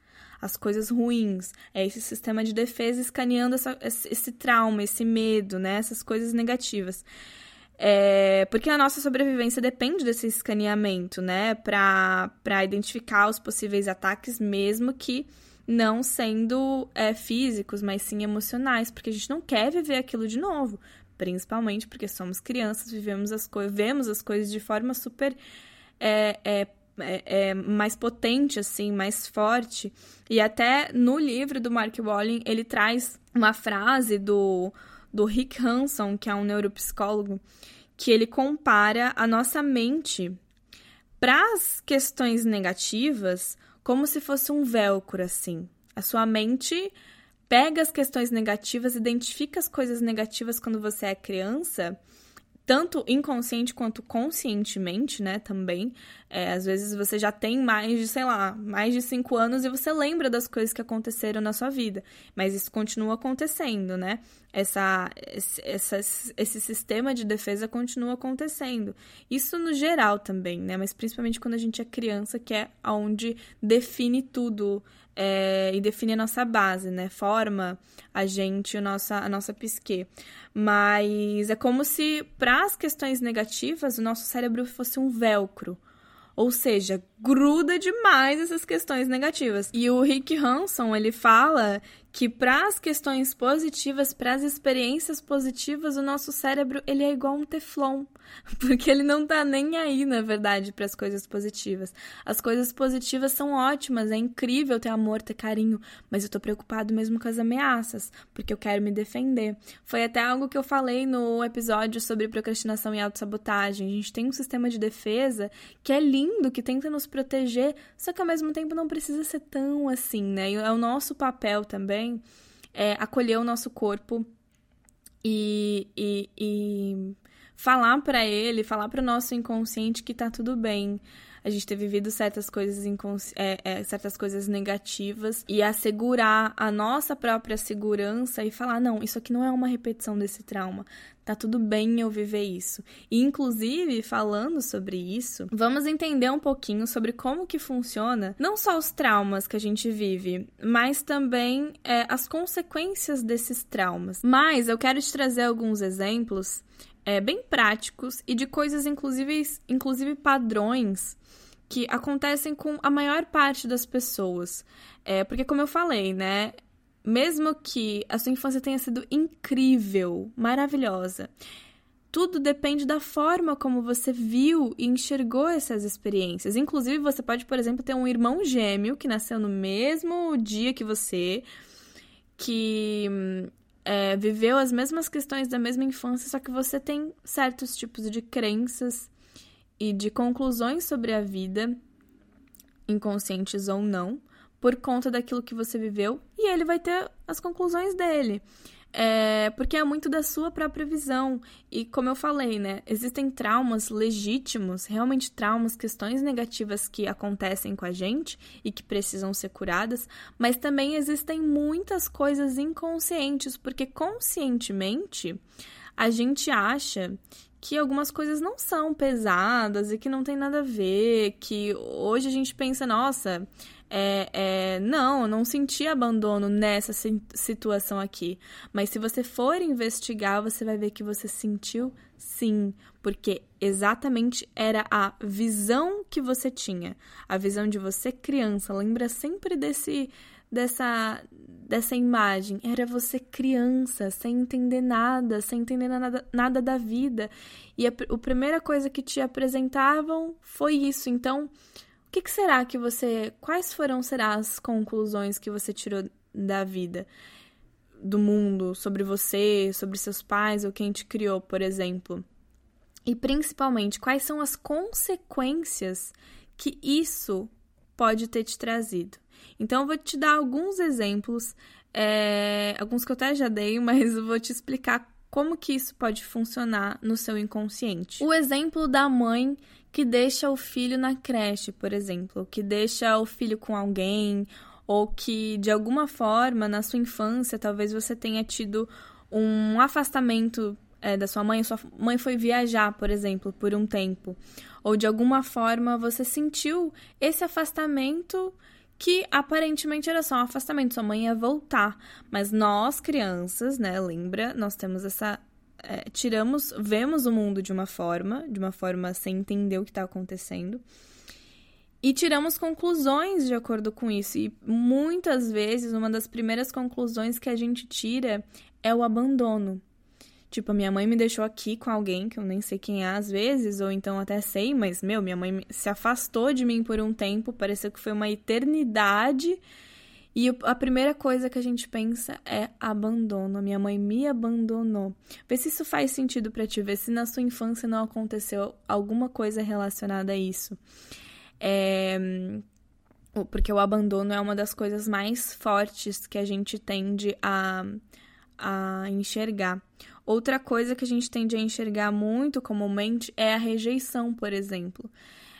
as coisas ruins. É esse sistema de defesa escaneando essa, esse trauma, esse medo, né? Essas coisas negativas. É, porque a nossa sobrevivência depende desse escaneamento, né? Para identificar os possíveis ataques, mesmo que não sendo é, físicos, mas sim emocionais, porque a gente não quer viver aquilo de novo, principalmente porque somos crianças, vivemos as coisas, vemos as coisas de forma super é, é, é, é, mais potente, assim, mais forte. E até no livro do Mark Walling, ele traz uma frase do, do Rick Hanson, que é um neuropsicólogo, que ele compara a nossa mente para as questões negativas como se fosse um velcro assim. A sua mente pega as questões negativas, identifica as coisas negativas quando você é criança tanto inconsciente quanto conscientemente, né, também. É, às vezes você já tem mais de, sei lá, mais de cinco anos e você lembra das coisas que aconteceram na sua vida, mas isso continua acontecendo, né? Essa, essa, esse sistema de defesa continua acontecendo. Isso no geral também, né? Mas principalmente quando a gente é criança, que é onde define tudo é, e define a nossa base, né? Forma a gente, a nossa, a nossa psique. Mas é como se, para as questões negativas, o nosso cérebro fosse um velcro. Ou seja, gruda demais essas questões negativas. E o Rick Hanson, ele fala que para as questões positivas, para as experiências positivas, o nosso cérebro ele é igual um teflon, porque ele não tá nem aí, na verdade, para as coisas positivas. As coisas positivas são ótimas, é incrível ter amor, ter carinho, mas eu tô preocupado mesmo com as ameaças, porque eu quero me defender. Foi até algo que eu falei no episódio sobre procrastinação e autossabotagem. A gente tem um sistema de defesa que é lindo, que tenta nos proteger, só que ao mesmo tempo não precisa ser tão assim, né? É o nosso papel também é acolher o nosso corpo e, e, e falar para ele, falar para o nosso inconsciente que tá tudo bem a gente ter vivido certas coisas, é, é, certas coisas negativas e assegurar a nossa própria segurança e falar: não, isso aqui não é uma repetição desse trauma. Tá tudo bem eu viver isso. E, inclusive, falando sobre isso, vamos entender um pouquinho sobre como que funciona não só os traumas que a gente vive, mas também é, as consequências desses traumas. Mas eu quero te trazer alguns exemplos é, bem práticos e de coisas, inclusive, inclusive padrões que acontecem com a maior parte das pessoas. É, porque, como eu falei, né? Mesmo que a sua infância tenha sido incrível, maravilhosa, tudo depende da forma como você viu e enxergou essas experiências. Inclusive, você pode, por exemplo, ter um irmão gêmeo que nasceu no mesmo dia que você, que é, viveu as mesmas questões da mesma infância, só que você tem certos tipos de crenças e de conclusões sobre a vida, inconscientes ou não, por conta daquilo que você viveu, e ele vai ter as conclusões dele. É, porque é muito da sua própria visão. E como eu falei, né? Existem traumas legítimos, realmente traumas, questões negativas que acontecem com a gente e que precisam ser curadas, mas também existem muitas coisas inconscientes, porque conscientemente a gente acha que algumas coisas não são pesadas e que não tem nada a ver, que hoje a gente pensa, nossa, é, é, não, eu não senti abandono nessa situação aqui. Mas se você for investigar, você vai ver que você sentiu sim, porque exatamente era a visão que você tinha, a visão de você criança. Lembra sempre desse dessa dessa imagem. Era você criança, sem entender nada, sem entender nada, nada da vida. E a, a primeira coisa que te apresentavam foi isso. Então, o que, que será que você. Quais foram será as conclusões que você tirou da vida? do mundo, sobre você, sobre seus pais ou quem te criou, por exemplo. E principalmente, quais são as consequências que isso pode ter te trazido. Então, eu vou te dar alguns exemplos, é, alguns que eu até já dei, mas eu vou te explicar como que isso pode funcionar no seu inconsciente. O exemplo da mãe que deixa o filho na creche, por exemplo, que deixa o filho com alguém, ou que de alguma forma na sua infância talvez você tenha tido um afastamento é, da sua mãe, sua mãe foi viajar, por exemplo, por um tempo, ou de alguma forma você sentiu esse afastamento que aparentemente era só um afastamento, sua mãe ia voltar, mas nós crianças, né, lembra, nós temos essa é, tiramos, vemos o mundo de uma forma, de uma forma sem entender o que está acontecendo. E tiramos conclusões de acordo com isso. E muitas vezes, uma das primeiras conclusões que a gente tira é o abandono. Tipo, a minha mãe me deixou aqui com alguém que eu nem sei quem é às vezes, ou então até sei, mas, meu, minha mãe se afastou de mim por um tempo, pareceu que foi uma eternidade. E a primeira coisa que a gente pensa é abandono. Minha mãe me abandonou. Vê se isso faz sentido para ti, vê se na sua infância não aconteceu alguma coisa relacionada a isso. É... Porque o abandono é uma das coisas mais fortes que a gente tende a, a enxergar. Outra coisa que a gente tende a enxergar muito comumente é a rejeição, por exemplo.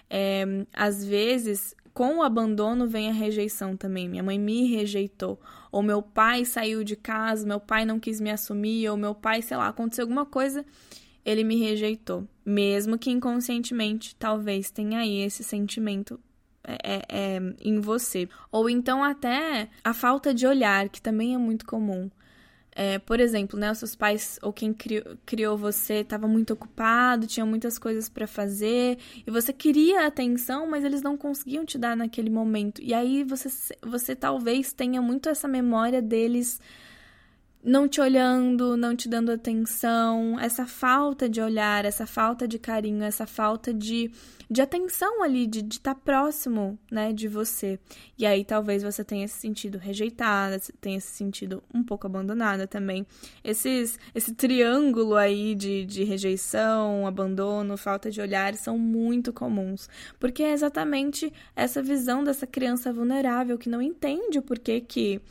É, às vezes, com o abandono vem a rejeição também. Minha mãe me rejeitou. Ou meu pai saiu de casa, meu pai não quis me assumir, ou meu pai, sei lá, aconteceu alguma coisa ele me rejeitou. Mesmo que inconscientemente, talvez tenha aí esse sentimento é, é, é, em você. Ou então até a falta de olhar, que também é muito comum. É, por exemplo, né, os seus pais ou quem criou, criou você estava muito ocupado, tinha muitas coisas para fazer e você queria atenção, mas eles não conseguiam te dar naquele momento. E aí você, você talvez tenha muito essa memória deles não te olhando, não te dando atenção, essa falta de olhar, essa falta de carinho, essa falta de, de atenção ali, de estar tá próximo, né, de você. E aí talvez você tenha se sentido rejeitada, tenha se sentido um pouco abandonada também. Esses, esse triângulo aí de, de rejeição, abandono, falta de olhar são muito comuns, porque é exatamente essa visão dessa criança vulnerável que não entende o porquê que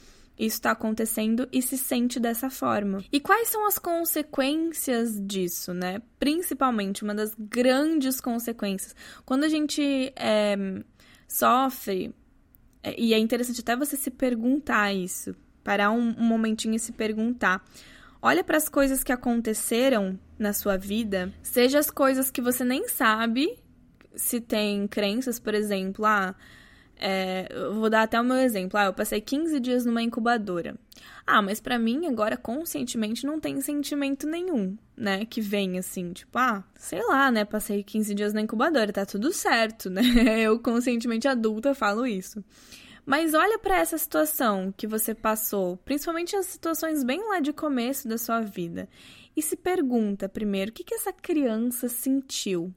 isso está acontecendo e se sente dessa forma. E quais são as consequências disso, né? Principalmente, uma das grandes consequências. Quando a gente é, sofre, é, e é interessante até você se perguntar isso, parar um, um momentinho e se perguntar. Olha para as coisas que aconteceram na sua vida, seja as coisas que você nem sabe se tem crenças, por exemplo, ah, é, vou dar até o meu exemplo. Ah, eu passei 15 dias numa incubadora. Ah, mas para mim agora conscientemente não tem sentimento nenhum, né? Que vem assim, tipo, ah, sei lá, né? Passei 15 dias na incubadora, tá tudo certo, né? Eu conscientemente adulta falo isso. Mas olha para essa situação que você passou, principalmente as situações bem lá de começo da sua vida, e se pergunta primeiro o que, que essa criança sentiu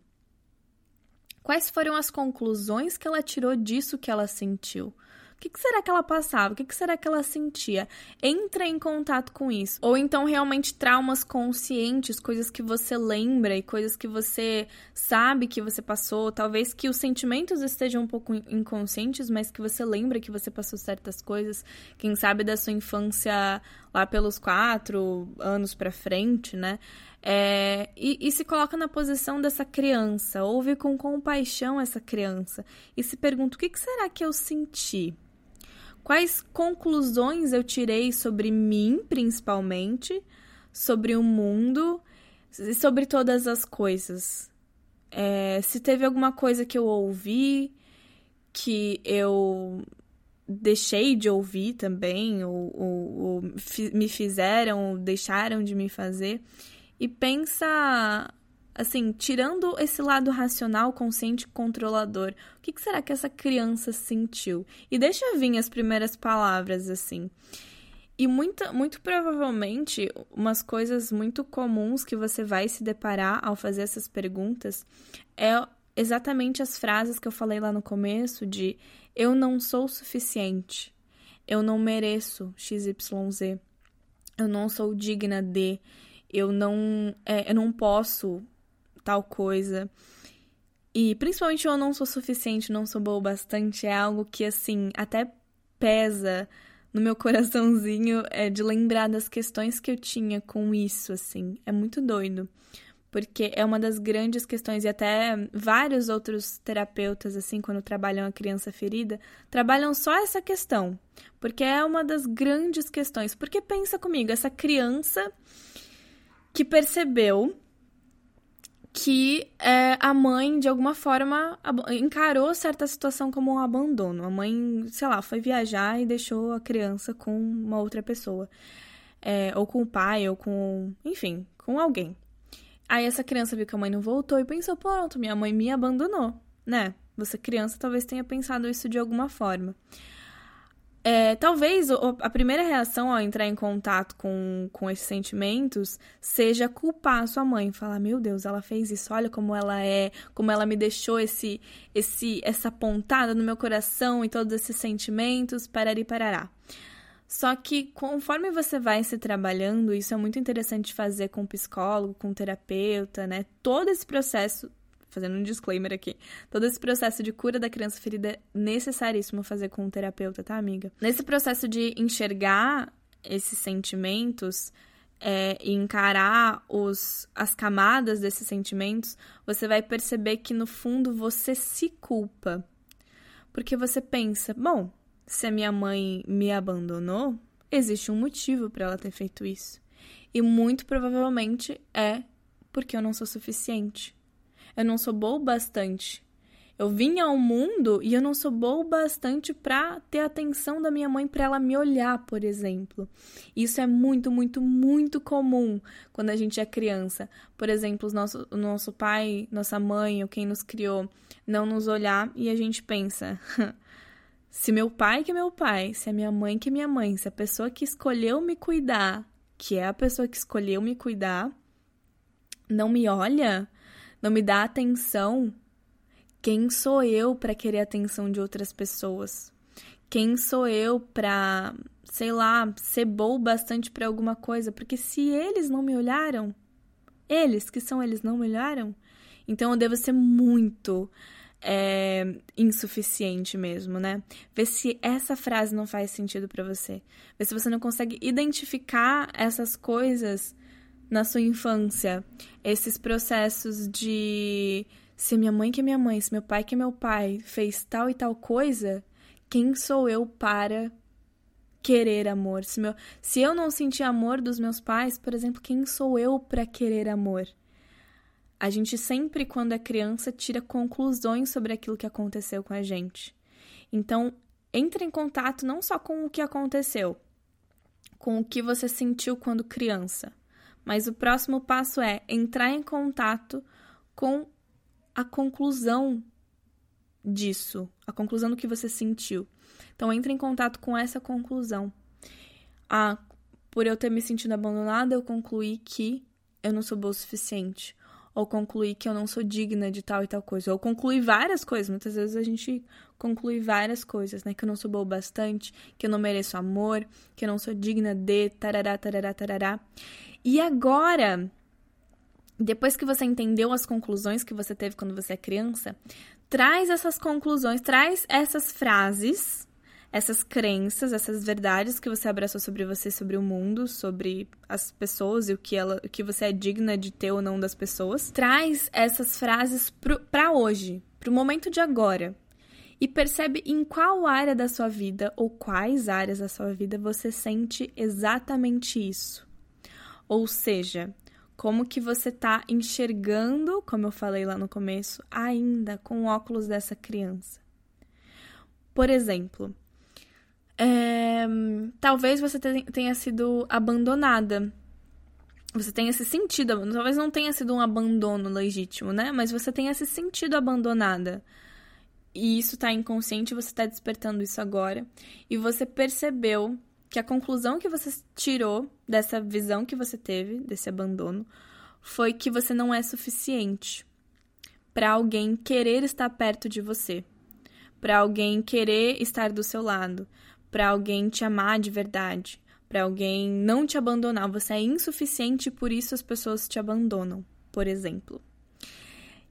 Quais foram as conclusões que ela tirou disso que ela sentiu? O que, será que ela passava? O que, que será que ela sentia? Entra em contato com isso. Ou então, realmente, traumas conscientes, coisas que você lembra e coisas que você sabe que você passou. Talvez que os sentimentos estejam um pouco inconscientes, mas que você lembra que você passou certas coisas. Quem sabe da sua infância lá pelos quatro anos pra frente, né? É, e, e, se coloca na posição dessa criança, ouve com compaixão essa criança e se pergunta: o que, que será que eu senti? Quais conclusões eu tirei sobre mim, principalmente, sobre o mundo e sobre todas as coisas? É, se teve alguma coisa que eu ouvi que eu deixei de ouvir também, ou, ou, ou me fizeram, ou deixaram de me fazer e pensa assim, tirando esse lado racional, consciente, controlador, o que, será que essa criança sentiu? E deixa vir as primeiras palavras assim. E muito, muito provavelmente, umas coisas muito comuns que você vai se deparar ao fazer essas perguntas é exatamente as frases que eu falei lá no começo de eu não sou suficiente, eu não mereço XYZ eu não sou digna de, eu não, é, eu não posso tal coisa. E principalmente eu não sou suficiente, não sou boa o bastante, é algo que, assim, até pesa no meu coraçãozinho é, de lembrar das questões que eu tinha com isso, assim. É muito doido. Porque é uma das grandes questões, e até vários outros terapeutas, assim, quando trabalham a criança ferida, trabalham só essa questão. Porque é uma das grandes questões. Porque pensa comigo, essa criança que percebeu que é, a mãe, de alguma forma, encarou certa situação como um abandono. A mãe, sei lá, foi viajar e deixou a criança com uma outra pessoa. É, ou com o pai, ou com. Enfim, com alguém. Aí essa criança viu que a mãe não voltou e pensou: pronto, minha mãe me abandonou, né? Você, criança, talvez tenha pensado isso de alguma forma. É, talvez a primeira reação ao entrar em contato com, com esses sentimentos seja culpar a sua mãe, falar: Meu Deus, ela fez isso, olha como ela é, como ela me deixou esse, esse, essa pontada no meu coração e todos esses sentimentos, parari parará. Só que conforme você vai se trabalhando, isso é muito interessante fazer com psicólogo, com terapeuta, né? Todo esse processo fazendo um disclaimer aqui. Todo esse processo de cura da criança ferida é necessaríssimo fazer com um terapeuta, tá, amiga? Nesse processo de enxergar esses sentimentos é, e encarar os, as camadas desses sentimentos, você vai perceber que no fundo você se culpa. Porque você pensa, bom, se a minha mãe me abandonou, existe um motivo para ela ter feito isso. E muito provavelmente é porque eu não sou suficiente eu não sou boa o bastante. Eu vim ao mundo e eu não sou boa o bastante para ter a atenção da minha mãe para ela me olhar, por exemplo. Isso é muito, muito, muito comum quando a gente é criança. Por exemplo, o nosso, o nosso pai, nossa mãe ou quem nos criou não nos olhar e a gente pensa. se meu pai que é meu pai, se a minha mãe que é minha mãe, se a pessoa que escolheu me cuidar, que é a pessoa que escolheu me cuidar, não me olha, não me dá atenção, quem sou eu para querer a atenção de outras pessoas? Quem sou eu para, sei lá, ser bom bastante para alguma coisa? Porque se eles não me olharam, eles, que são eles, não me olharam, então eu devo ser muito é, insuficiente mesmo, né? Vê se essa frase não faz sentido para você. Vê se você não consegue identificar essas coisas na sua infância esses processos de se minha mãe que é minha mãe, se meu pai que é meu pai fez tal e tal coisa, quem sou eu para querer amor? Se, meu, se eu não sentir amor dos meus pais, por exemplo, quem sou eu para querer amor? A gente sempre, quando é criança, tira conclusões sobre aquilo que aconteceu com a gente. Então, entre em contato não só com o que aconteceu, com o que você sentiu quando criança. Mas o próximo passo é entrar em contato com a conclusão disso, a conclusão do que você sentiu. Então, entre em contato com essa conclusão. Ah, por eu ter me sentido abandonada, eu concluí que eu não sou boa o suficiente. Ou concluí que eu não sou digna de tal e tal coisa. Ou concluí várias coisas. Muitas vezes a gente conclui várias coisas, né? Que eu não sou boa o bastante, que eu não mereço amor, que eu não sou digna de tarará, tarará, tarará. E agora, depois que você entendeu as conclusões que você teve quando você é criança, traz essas conclusões, traz essas frases, essas crenças, essas verdades que você abraçou sobre você, sobre o mundo, sobre as pessoas e o que ela, o que você é digna de ter ou não das pessoas. Traz essas frases para hoje, para o momento de agora. E percebe em qual área da sua vida ou quais áreas da sua vida você sente exatamente isso. Ou seja, como que você está enxergando, como eu falei lá no começo, ainda com óculos dessa criança. Por exemplo, é, talvez você tenha sido abandonada. Você tenha se sentido, talvez não tenha sido um abandono legítimo, né? Mas você tenha se sentido abandonada. E isso está inconsciente, você está despertando isso agora. E você percebeu que a conclusão que você tirou dessa visão que você teve, desse abandono, foi que você não é suficiente para alguém querer estar perto de você, para alguém querer estar do seu lado, para alguém te amar de verdade, para alguém não te abandonar. Você é insuficiente e por isso as pessoas te abandonam, por exemplo.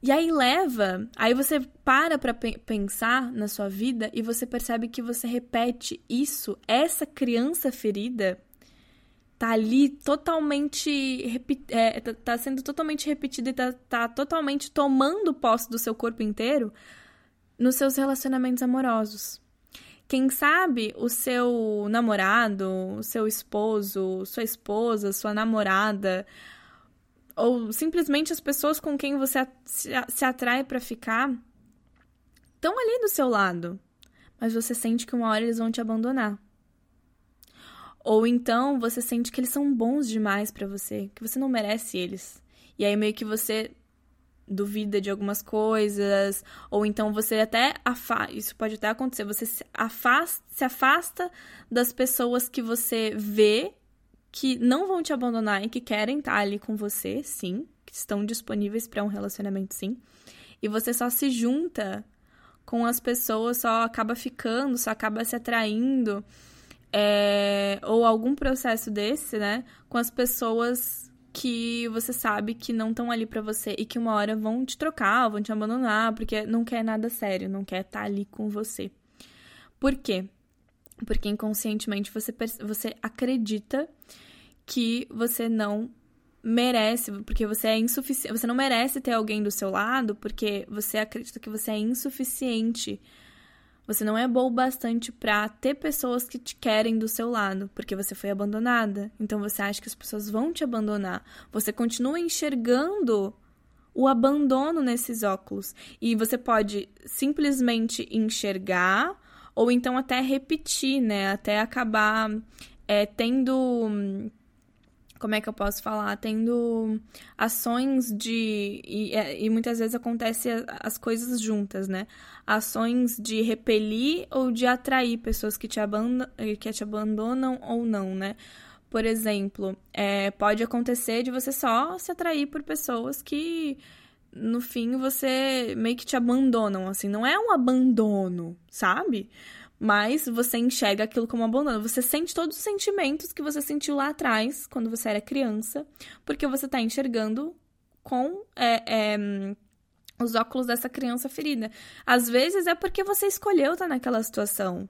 E aí leva, aí você para para pensar na sua vida e você percebe que você repete isso, essa criança ferida tá ali totalmente é, tá, tá sendo totalmente repetida e tá, tá totalmente tomando posse do seu corpo inteiro nos seus relacionamentos amorosos. Quem sabe o seu namorado, o seu esposo, sua esposa, sua namorada, ou simplesmente as pessoas com quem você se atrai para ficar estão ali do seu lado, mas você sente que uma hora eles vão te abandonar. Ou então você sente que eles são bons demais para você, que você não merece eles. E aí meio que você duvida de algumas coisas, ou então você até afasta, isso pode até acontecer, você se afasta, se afasta das pessoas que você vê que não vão te abandonar e que querem estar ali com você, sim, que estão disponíveis para um relacionamento, sim. E você só se junta com as pessoas, só acaba ficando, só acaba se atraindo é, ou algum processo desse, né, com as pessoas que você sabe que não estão ali para você e que uma hora vão te trocar, vão te abandonar, porque não quer nada sério, não quer estar tá ali com você. Por quê? Porque inconscientemente você, você acredita que você não merece, porque você é insuficiente, você não merece ter alguém do seu lado, porque você acredita que você é insuficiente você não é bom o bastante para ter pessoas que te querem do seu lado, porque você foi abandonada. Então você acha que as pessoas vão te abandonar. Você continua enxergando o abandono nesses óculos. E você pode simplesmente enxergar ou então até repetir, né? Até acabar é, tendo como é que eu posso falar? Tendo ações de. E, é, e muitas vezes acontece as coisas juntas, né? Ações de repelir ou de atrair pessoas que te, abandonam, que te abandonam ou não, né? Por exemplo, é, pode acontecer de você só se atrair por pessoas que no fim você meio que te abandonam, assim, não é um abandono, sabe? Mas você enxerga aquilo como abandono. Você sente todos os sentimentos que você sentiu lá atrás, quando você era criança, porque você está enxergando com é, é, os óculos dessa criança ferida. Às vezes é porque você escolheu estar tá naquela situação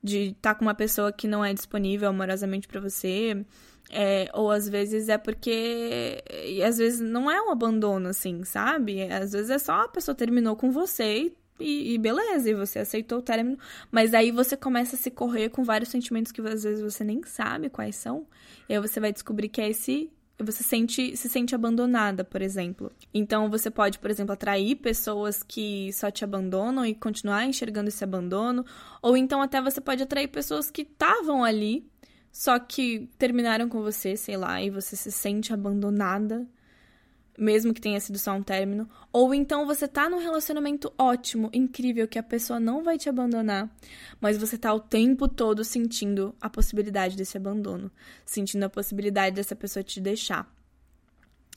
de estar tá com uma pessoa que não é disponível amorosamente para você. É, ou às vezes é porque. E às vezes não é um abandono, assim, sabe? Às vezes é só a pessoa terminou com você e e, e, beleza, e você aceitou o término, mas aí você começa a se correr com vários sentimentos que às vezes você nem sabe quais são, e aí você vai descobrir que é esse você sente, se sente abandonada, por exemplo. Então você pode, por exemplo, atrair pessoas que só te abandonam e continuar enxergando esse abandono, ou então até você pode atrair pessoas que estavam ali, só que terminaram com você, sei lá, e você se sente abandonada mesmo que tenha sido só um término, ou então você tá num relacionamento ótimo, incrível, que a pessoa não vai te abandonar, mas você tá o tempo todo sentindo a possibilidade desse abandono, sentindo a possibilidade dessa pessoa te deixar.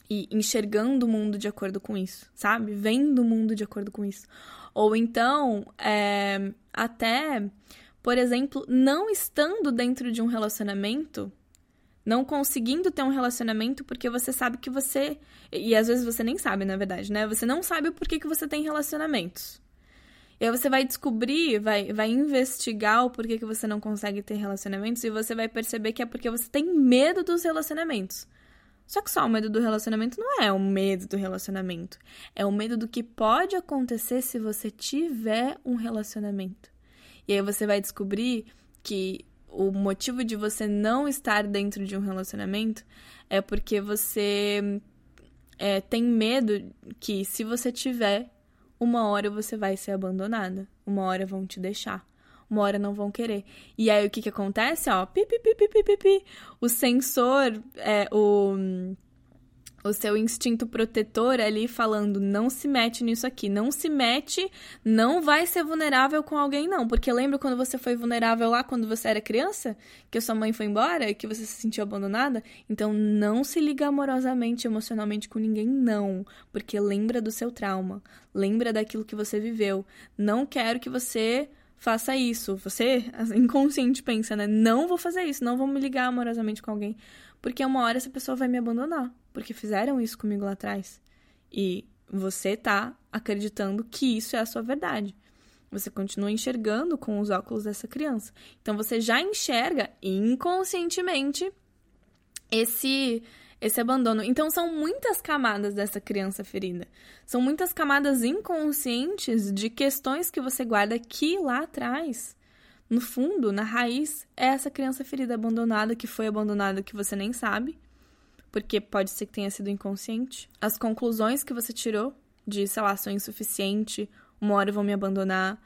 E enxergando o mundo de acordo com isso, sabe? Vendo o mundo de acordo com isso. Ou então, é, até, por exemplo, não estando dentro de um relacionamento não conseguindo ter um relacionamento porque você sabe que você. E às vezes você nem sabe, na verdade, né? Você não sabe o porquê que você tem relacionamentos. E aí você vai descobrir, vai, vai investigar o porquê que você não consegue ter relacionamentos e você vai perceber que é porque você tem medo dos relacionamentos. Só que só o medo do relacionamento não é o medo do relacionamento. É o medo do que pode acontecer se você tiver um relacionamento. E aí você vai descobrir que o motivo de você não estar dentro de um relacionamento é porque você é, tem medo que se você tiver, uma hora você vai ser abandonada, uma hora vão te deixar, uma hora não vão querer. E aí o que que acontece? Ó, pi, pi, pi, pi, pi, pi, o sensor, é, o o seu instinto protetor ali falando: não se mete nisso aqui, não se mete, não vai ser vulnerável com alguém, não. Porque lembra quando você foi vulnerável lá quando você era criança? Que a sua mãe foi embora e que você se sentiu abandonada? Então não se liga amorosamente, emocionalmente com ninguém, não. Porque lembra do seu trauma, lembra daquilo que você viveu. Não quero que você faça isso. Você, inconsciente, pensa, né? Não vou fazer isso, não vou me ligar amorosamente com alguém, porque uma hora essa pessoa vai me abandonar, porque fizeram isso comigo lá atrás. E você tá acreditando que isso é a sua verdade. Você continua enxergando com os óculos dessa criança. Então você já enxerga inconscientemente esse esse abandono. Então são muitas camadas dessa criança ferida. São muitas camadas inconscientes de questões que você guarda aqui lá atrás. No fundo, na raiz, é essa criança ferida abandonada que foi abandonada que você nem sabe, porque pode ser que tenha sido inconsciente. As conclusões que você tirou de, sei lá, sou insuficiente, uma hora vão me abandonar,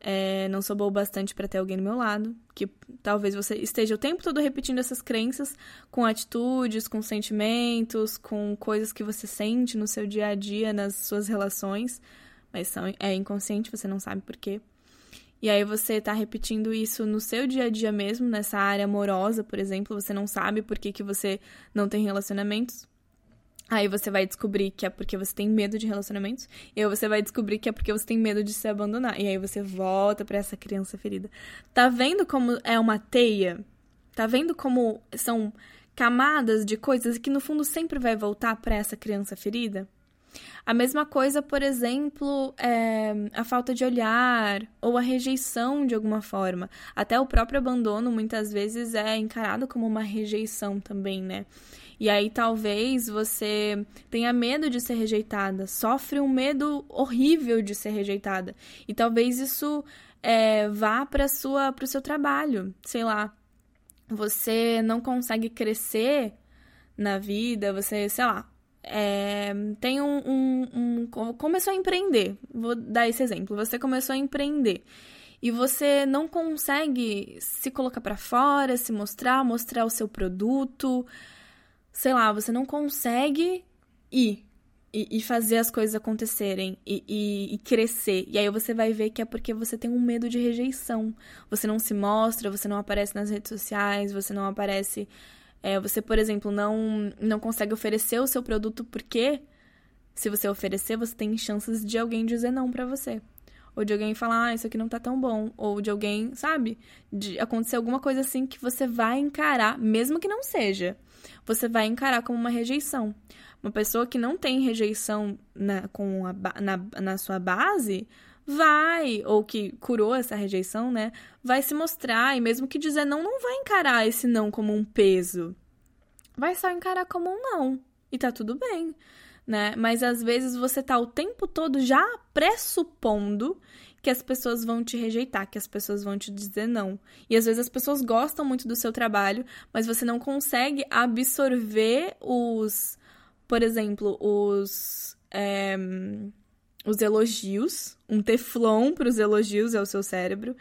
é, não sou boa bastante para ter alguém do meu lado, que talvez você esteja o tempo todo repetindo essas crenças com atitudes, com sentimentos, com coisas que você sente no seu dia a dia, nas suas relações, mas são, é inconsciente, você não sabe por quê. E aí você tá repetindo isso no seu dia a dia mesmo, nessa área amorosa, por exemplo, você não sabe por que, que você não tem relacionamentos, Aí você vai descobrir que é porque você tem medo de relacionamentos. E aí você vai descobrir que é porque você tem medo de se abandonar. E aí você volta para essa criança ferida. Tá vendo como é uma teia? Tá vendo como são camadas de coisas que no fundo sempre vai voltar para essa criança ferida? A mesma coisa, por exemplo, é a falta de olhar ou a rejeição de alguma forma. Até o próprio abandono muitas vezes é encarado como uma rejeição também, né? E aí talvez você tenha medo de ser rejeitada, sofre um medo horrível de ser rejeitada. E talvez isso é, vá para sua para o seu trabalho, sei lá. Você não consegue crescer na vida, você, sei lá, é, tem um, um, um, Começou a empreender. Vou dar esse exemplo. Você começou a empreender. E você não consegue se colocar para fora, se mostrar, mostrar o seu produto, sei lá, você não consegue ir e, e fazer as coisas acontecerem e, e, e, crescer. E aí você vai ver que é porque você tem um medo de rejeição. Você não se mostra, você não aparece nas redes sociais, você não aparece. É, você, por exemplo, não, não consegue oferecer o seu produto porque se você oferecer, você tem chances de alguém dizer não para você. Ou de alguém falar, ah, isso aqui não tá tão bom. Ou de alguém, sabe? De acontecer alguma coisa assim que você vai encarar, mesmo que não seja você vai encarar como uma rejeição. Uma pessoa que não tem rejeição na, com a, na, na sua base vai, ou que curou essa rejeição, né? Vai se mostrar, e mesmo que dizer não, não vai encarar esse não como um peso. Vai só encarar como um não. E tá tudo bem, né? Mas às vezes você tá o tempo todo já pressupondo que as pessoas vão te rejeitar, que as pessoas vão te dizer não. E às vezes as pessoas gostam muito do seu trabalho, mas você não consegue absorver os, por exemplo, os. É, os elogios, um teflon para os elogios é o seu cérebro,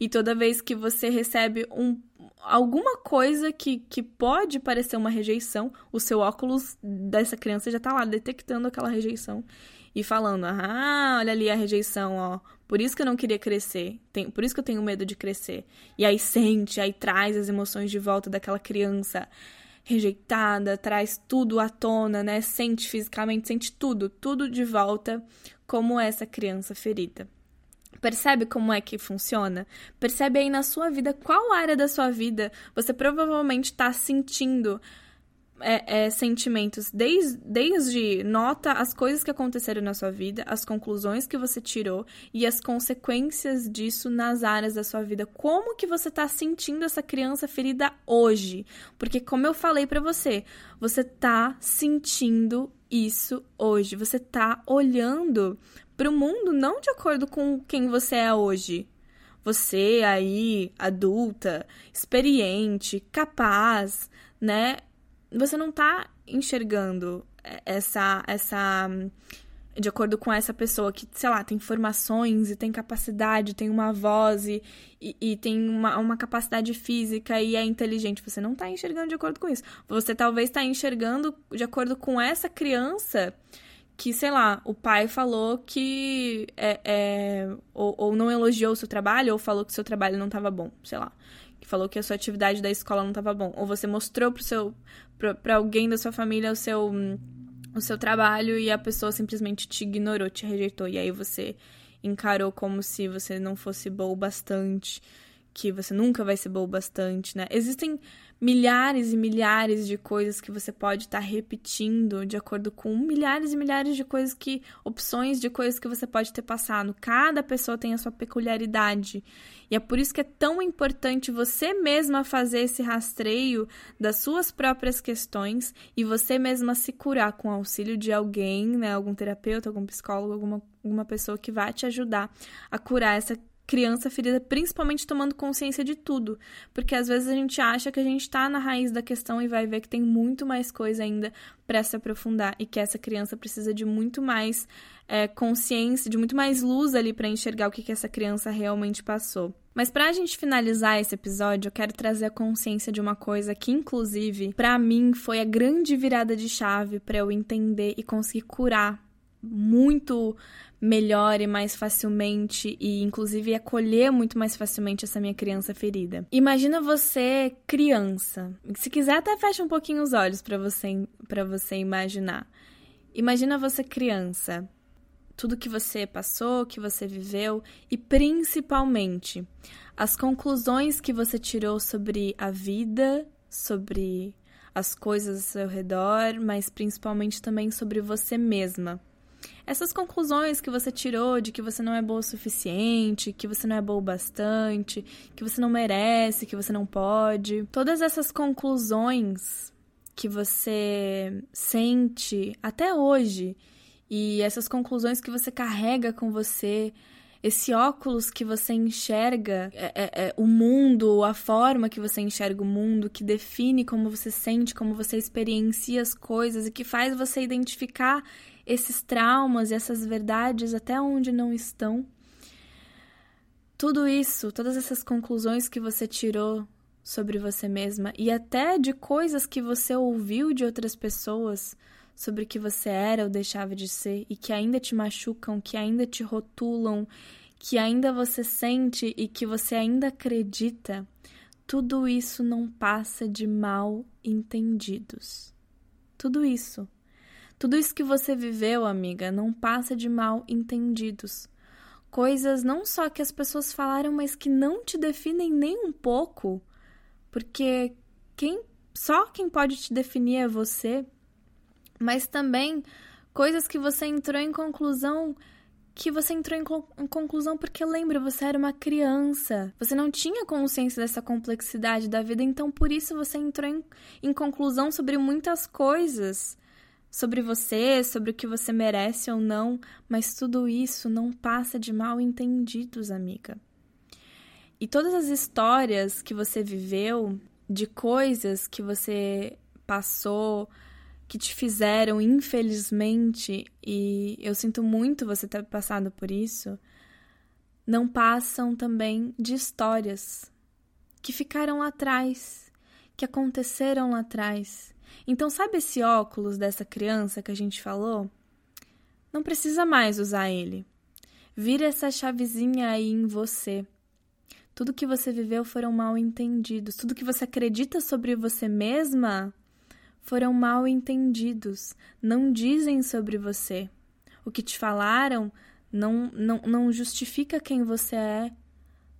e toda vez que você recebe um, alguma coisa que, que pode parecer uma rejeição, o seu óculos dessa criança já está lá detectando aquela rejeição e falando: ah, olha ali a rejeição, ó. Por isso que eu não queria crescer. Tem, por isso que eu tenho medo de crescer. E aí sente, aí traz as emoções de volta daquela criança rejeitada, traz tudo à tona, né? Sente fisicamente, sente tudo, tudo de volta, como essa criança ferida. Percebe como é que funciona? Percebe aí na sua vida qual área da sua vida você provavelmente está sentindo é, é, sentimentos, desde, desde nota as coisas que aconteceram na sua vida, as conclusões que você tirou e as consequências disso nas áreas da sua vida. Como que você está sentindo essa criança ferida hoje? Porque como eu falei para você, você está sentindo isso hoje. Você está olhando para o mundo não de acordo com quem você é hoje. Você aí, adulta, experiente, capaz, né? você não tá enxergando essa essa de acordo com essa pessoa que, sei lá, tem formações e tem capacidade, tem uma voz e, e, e, tem uma, uma capacidade física e é inteligente. Você não tá enxergando de acordo com isso. Você talvez tá enxergando de acordo com essa criança que, sei lá, o pai falou que é, é ou, ou não elogiou o seu trabalho ou falou que o seu trabalho não estava bom, sei lá que falou que a sua atividade da escola não estava bom, ou você mostrou para alguém da sua família o seu o seu trabalho e a pessoa simplesmente te ignorou, te rejeitou e aí você encarou como se você não fosse boa o bastante, que você nunca vai ser boa o bastante, né? Existem milhares e milhares de coisas que você pode estar tá repetindo de acordo com milhares e milhares de coisas que opções de coisas que você pode ter passado. Cada pessoa tem a sua peculiaridade. E é por isso que é tão importante você mesma fazer esse rastreio das suas próprias questões e você mesma se curar com auxílio de alguém, né, algum terapeuta, algum psicólogo, alguma, alguma pessoa que vai te ajudar a curar essa criança ferida, principalmente tomando consciência de tudo. Porque às vezes a gente acha que a gente está na raiz da questão e vai ver que tem muito mais coisa ainda para se aprofundar e que essa criança precisa de muito mais é, consciência, de muito mais luz ali para enxergar o que, que essa criança realmente passou. Mas para a gente finalizar esse episódio, eu quero trazer a consciência de uma coisa que, inclusive, para mim foi a grande virada de chave para eu entender e conseguir curar muito melhor e mais facilmente e inclusive acolher muito mais facilmente essa minha criança ferida. Imagina você criança. Se quiser até fecha um pouquinho os olhos para você para você imaginar. Imagina você criança. Tudo que você passou, que você viveu e principalmente as conclusões que você tirou sobre a vida, sobre as coisas ao seu redor, mas principalmente também sobre você mesma essas conclusões que você tirou de que você não é boa o suficiente, que você não é boa o bastante, que você não merece, que você não pode, todas essas conclusões que você sente até hoje e essas conclusões que você carrega com você, esse óculos que você enxerga é, é, é, o mundo, a forma que você enxerga o mundo, que define como você sente, como você experiencia as coisas e que faz você identificar esses traumas e essas verdades até onde não estão. Tudo isso, todas essas conclusões que você tirou sobre você mesma e até de coisas que você ouviu de outras pessoas sobre o que você era ou deixava de ser e que ainda te machucam, que ainda te rotulam, que ainda você sente e que você ainda acredita, tudo isso não passa de mal entendidos. Tudo isso tudo isso que você viveu, amiga, não passa de mal entendidos. Coisas não só que as pessoas falaram, mas que não te definem nem um pouco, porque quem só quem pode te definir é você, mas também coisas que você entrou em conclusão que você entrou em, em, conclusão porque lembra, você era uma criança. Você não tinha consciência dessa complexidade da vida, então por isso você entrou em, em conclusão sobre muitas coisas sobre você, sobre o que você merece ou não, mas tudo isso não passa de mal entendidos, amiga. E todas as histórias que você viveu, de coisas que você passou, que te fizeram, infelizmente, e eu sinto muito você ter passado por isso, não passam também de histórias que ficaram lá atrás, que aconteceram lá atrás então, sabe esse óculos dessa criança que a gente falou? Não precisa mais usar ele. Vira essa chavezinha aí em você. Tudo que você viveu foram mal entendidos. Tudo que você acredita sobre você mesma foram mal entendidos. Não dizem sobre você. O que te falaram não, não, não justifica quem você é,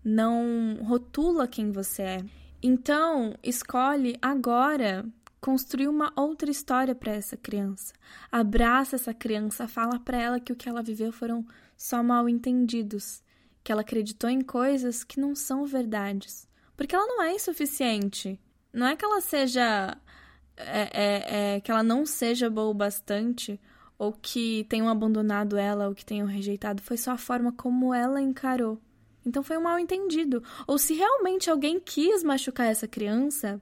não rotula quem você é. Então, escolhe agora construir uma outra história para essa criança. Abraça essa criança, fala para ela que o que ela viveu foram só mal entendidos, que ela acreditou em coisas que não são verdades, porque ela não é insuficiente. Não é que ela seja é, é, é, que ela não seja boa o bastante ou que tenham abandonado ela ou que tenham rejeitado, foi só a forma como ela encarou. Então foi um mal entendido. Ou se realmente alguém quis machucar essa criança,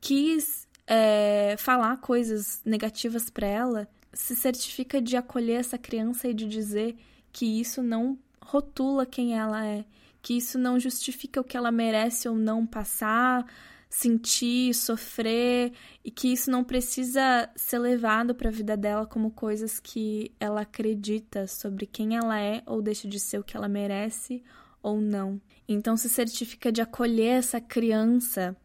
quis é, falar coisas negativas para ela, se certifica de acolher essa criança e de dizer que isso não rotula quem ela é, que isso não justifica o que ela merece ou não passar, sentir, sofrer e que isso não precisa ser levado para a vida dela como coisas que ela acredita sobre quem ela é ou deixa de ser o que ela merece ou não. Então se certifica de acolher essa criança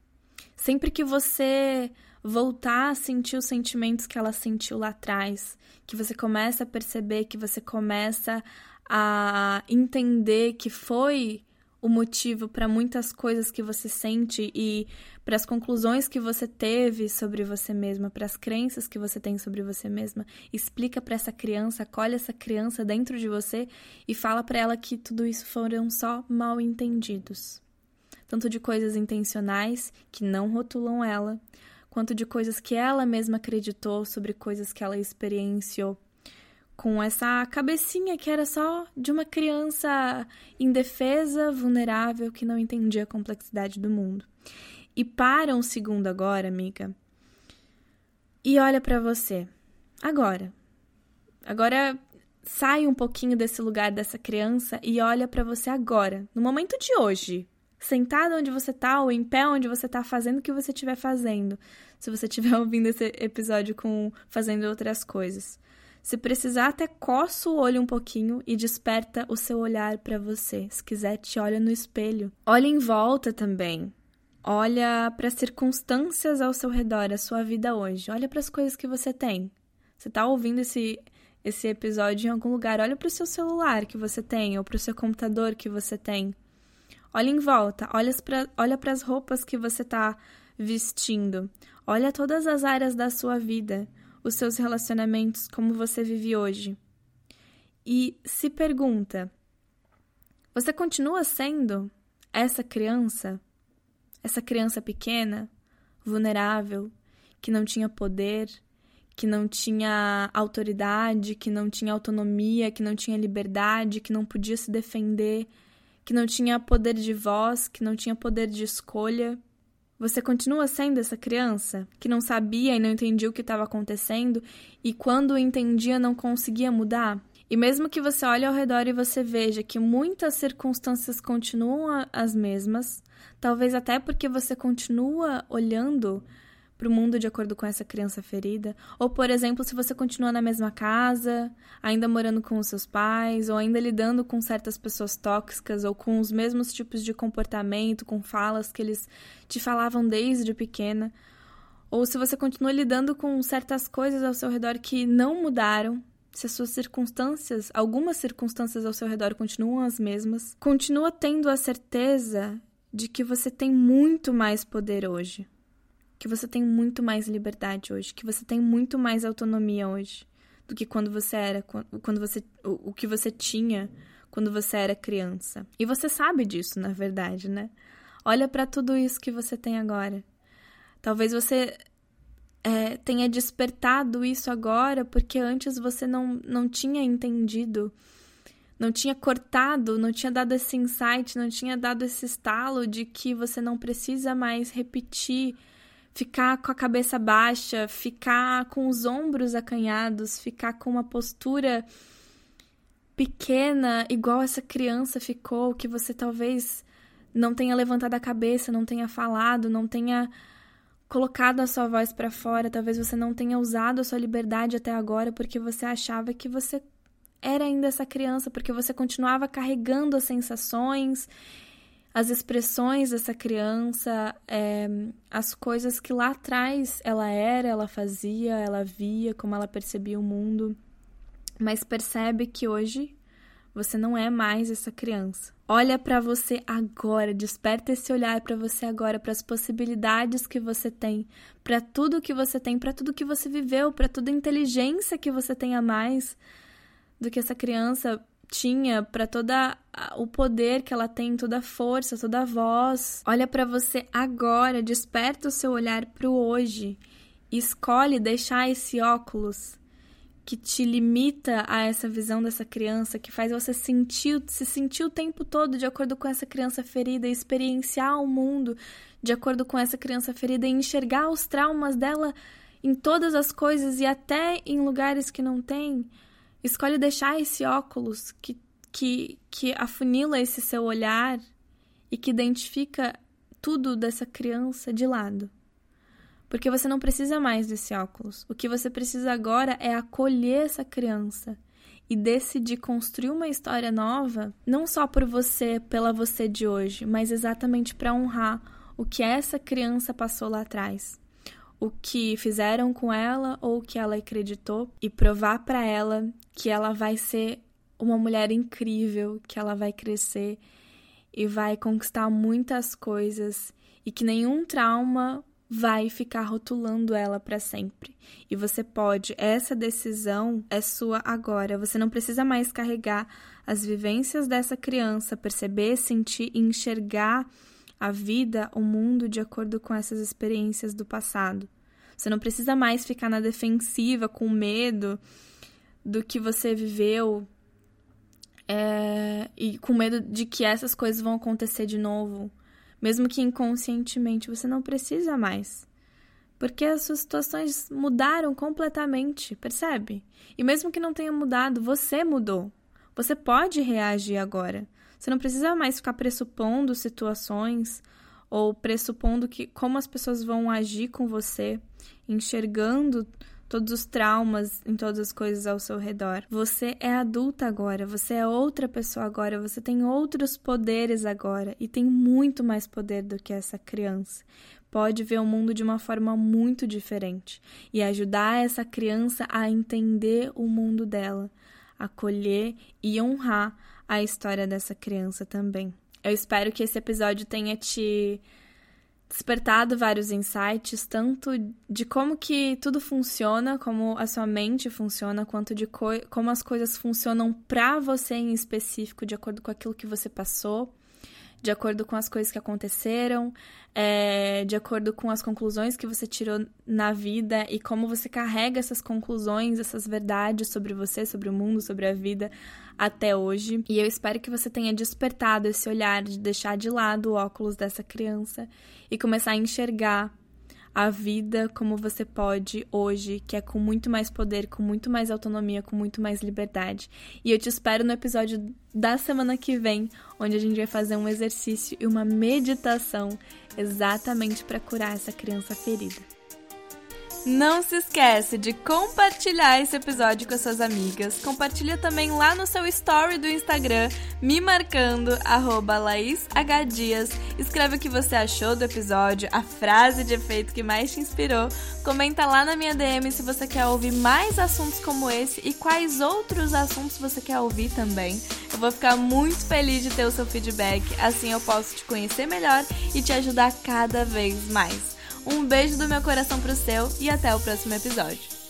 sempre que você voltar a sentir os sentimentos que ela sentiu lá atrás, que você começa a perceber, que você começa a entender que foi o motivo para muitas coisas que você sente e para as conclusões que você teve sobre você mesma, para as crenças que você tem sobre você mesma. Explica para essa criança, acolhe essa criança dentro de você e fala para ela que tudo isso foram só mal entendidos. Tanto de coisas intencionais que não rotulam ela, quanto de coisas que ela mesma acreditou sobre coisas que ela experienciou com essa cabecinha que era só de uma criança indefesa, vulnerável, que não entendia a complexidade do mundo. E para um segundo agora, amiga, e olha para você. Agora. Agora sai um pouquinho desse lugar dessa criança e olha para você agora, no momento de hoje. Sentado onde você tá ou em pé onde você tá fazendo o que você estiver fazendo. Se você estiver ouvindo esse episódio com fazendo outras coisas. Se precisar, até coça o olho um pouquinho e desperta o seu olhar para você. Se quiser, te olha no espelho. Olha em volta também. Olha para as circunstâncias ao seu redor, a sua vida hoje. Olha para as coisas que você tem. Você está ouvindo esse esse episódio em algum lugar, olha para o seu celular que você tem ou para o seu computador que você tem. Olha em volta, olha para as roupas que você está vestindo. Olha todas as áreas da sua vida os seus relacionamentos como você vive hoje. E se pergunta: você continua sendo essa criança? Essa criança pequena, vulnerável, que não tinha poder, que não tinha autoridade, que não tinha autonomia, que não tinha liberdade, que não podia se defender, que não tinha poder de voz, que não tinha poder de escolha? Você continua sendo essa criança que não sabia e não entendia o que estava acontecendo e quando entendia não conseguia mudar? E mesmo que você olhe ao redor e você veja que muitas circunstâncias continuam as mesmas, talvez até porque você continua olhando para o mundo de acordo com essa criança ferida? Ou, por exemplo, se você continua na mesma casa, ainda morando com os seus pais, ou ainda lidando com certas pessoas tóxicas, ou com os mesmos tipos de comportamento, com falas que eles te falavam desde pequena. Ou se você continua lidando com certas coisas ao seu redor que não mudaram, se as suas circunstâncias, algumas circunstâncias ao seu redor continuam as mesmas, continua tendo a certeza de que você tem muito mais poder hoje que você tem muito mais liberdade hoje, que você tem muito mais autonomia hoje do que quando você era, quando você o, o que você tinha quando você era criança. E você sabe disso, na verdade, né? Olha para tudo isso que você tem agora. Talvez você é, tenha despertado isso agora porque antes você não, não tinha entendido, não tinha cortado, não tinha dado esse insight, não tinha dado esse estalo de que você não precisa mais repetir ficar com a cabeça baixa, ficar com os ombros acanhados, ficar com uma postura pequena, igual essa criança ficou, que você talvez não tenha levantado a cabeça, não tenha falado, não tenha colocado a sua voz para fora, talvez você não tenha usado a sua liberdade até agora porque você achava que você era ainda essa criança, porque você continuava carregando as sensações as expressões dessa criança, é, as coisas que lá atrás ela era, ela fazia, ela via, como ela percebia o mundo. Mas percebe que hoje você não é mais essa criança. Olha para você agora, desperta esse olhar para você agora, para as possibilidades que você tem, para tudo que você tem, para tudo que você viveu, para toda a inteligência que você tem a mais do que essa criança tinha, para toda o poder que ela tem, toda a força, toda a voz. Olha para você agora, desperta o seu olhar para o hoje. Escolhe deixar esse óculos que te limita a essa visão dessa criança, que faz você sentir, se sentir o tempo todo de acordo com essa criança ferida, experienciar o mundo de acordo com essa criança ferida e enxergar os traumas dela em todas as coisas e até em lugares que não tem. Escolhe deixar esse óculos que, que, que afunila esse seu olhar e que identifica tudo dessa criança de lado. Porque você não precisa mais desse óculos. O que você precisa agora é acolher essa criança e decidir construir uma história nova, não só por você, pela você de hoje, mas exatamente para honrar o que essa criança passou lá atrás o que fizeram com ela ou o que ela acreditou e provar para ela que ela vai ser uma mulher incrível, que ela vai crescer e vai conquistar muitas coisas e que nenhum trauma vai ficar rotulando ela para sempre. E você pode, essa decisão é sua agora. Você não precisa mais carregar as vivências dessa criança, perceber, sentir e enxergar a vida, o mundo de acordo com essas experiências do passado. Você não precisa mais ficar na defensiva com medo do que você viveu é, e com medo de que essas coisas vão acontecer de novo mesmo que inconscientemente, você não precisa mais. Porque as suas situações mudaram completamente, percebe? E mesmo que não tenha mudado, você mudou. Você pode reagir agora. Você não precisa mais ficar pressupondo situações ou pressupondo que como as pessoas vão agir com você, enxergando todos os traumas em todas as coisas ao seu redor. Você é adulta agora, você é outra pessoa agora, você tem outros poderes agora e tem muito mais poder do que essa criança. Pode ver o mundo de uma forma muito diferente e ajudar essa criança a entender o mundo dela, acolher e honrar a história dessa criança também. Eu espero que esse episódio tenha te despertado vários insights, tanto de como que tudo funciona, como a sua mente funciona, quanto de como as coisas funcionam para você em específico, de acordo com aquilo que você passou de acordo com as coisas que aconteceram, é, de acordo com as conclusões que você tirou na vida e como você carrega essas conclusões, essas verdades sobre você, sobre o mundo, sobre a vida até hoje. E eu espero que você tenha despertado esse olhar de deixar de lado o óculos dessa criança e começar a enxergar a vida como você pode hoje, que é com muito mais poder, com muito mais autonomia, com muito mais liberdade. E eu te espero no episódio da semana que vem, onde a gente vai fazer um exercício e uma meditação exatamente para curar essa criança ferida. Não se esquece de compartilhar esse episódio com as suas amigas. Compartilha também lá no seu story do Instagram, me marcando, arroba LaísHDias. Escreve o que você achou do episódio, a frase de efeito que mais te inspirou. Comenta lá na minha DM se você quer ouvir mais assuntos como esse e quais outros assuntos você quer ouvir também. Eu vou ficar muito feliz de ter o seu feedback, assim eu posso te conhecer melhor e te ajudar cada vez mais. Um beijo do meu coração pro seu e até o próximo episódio.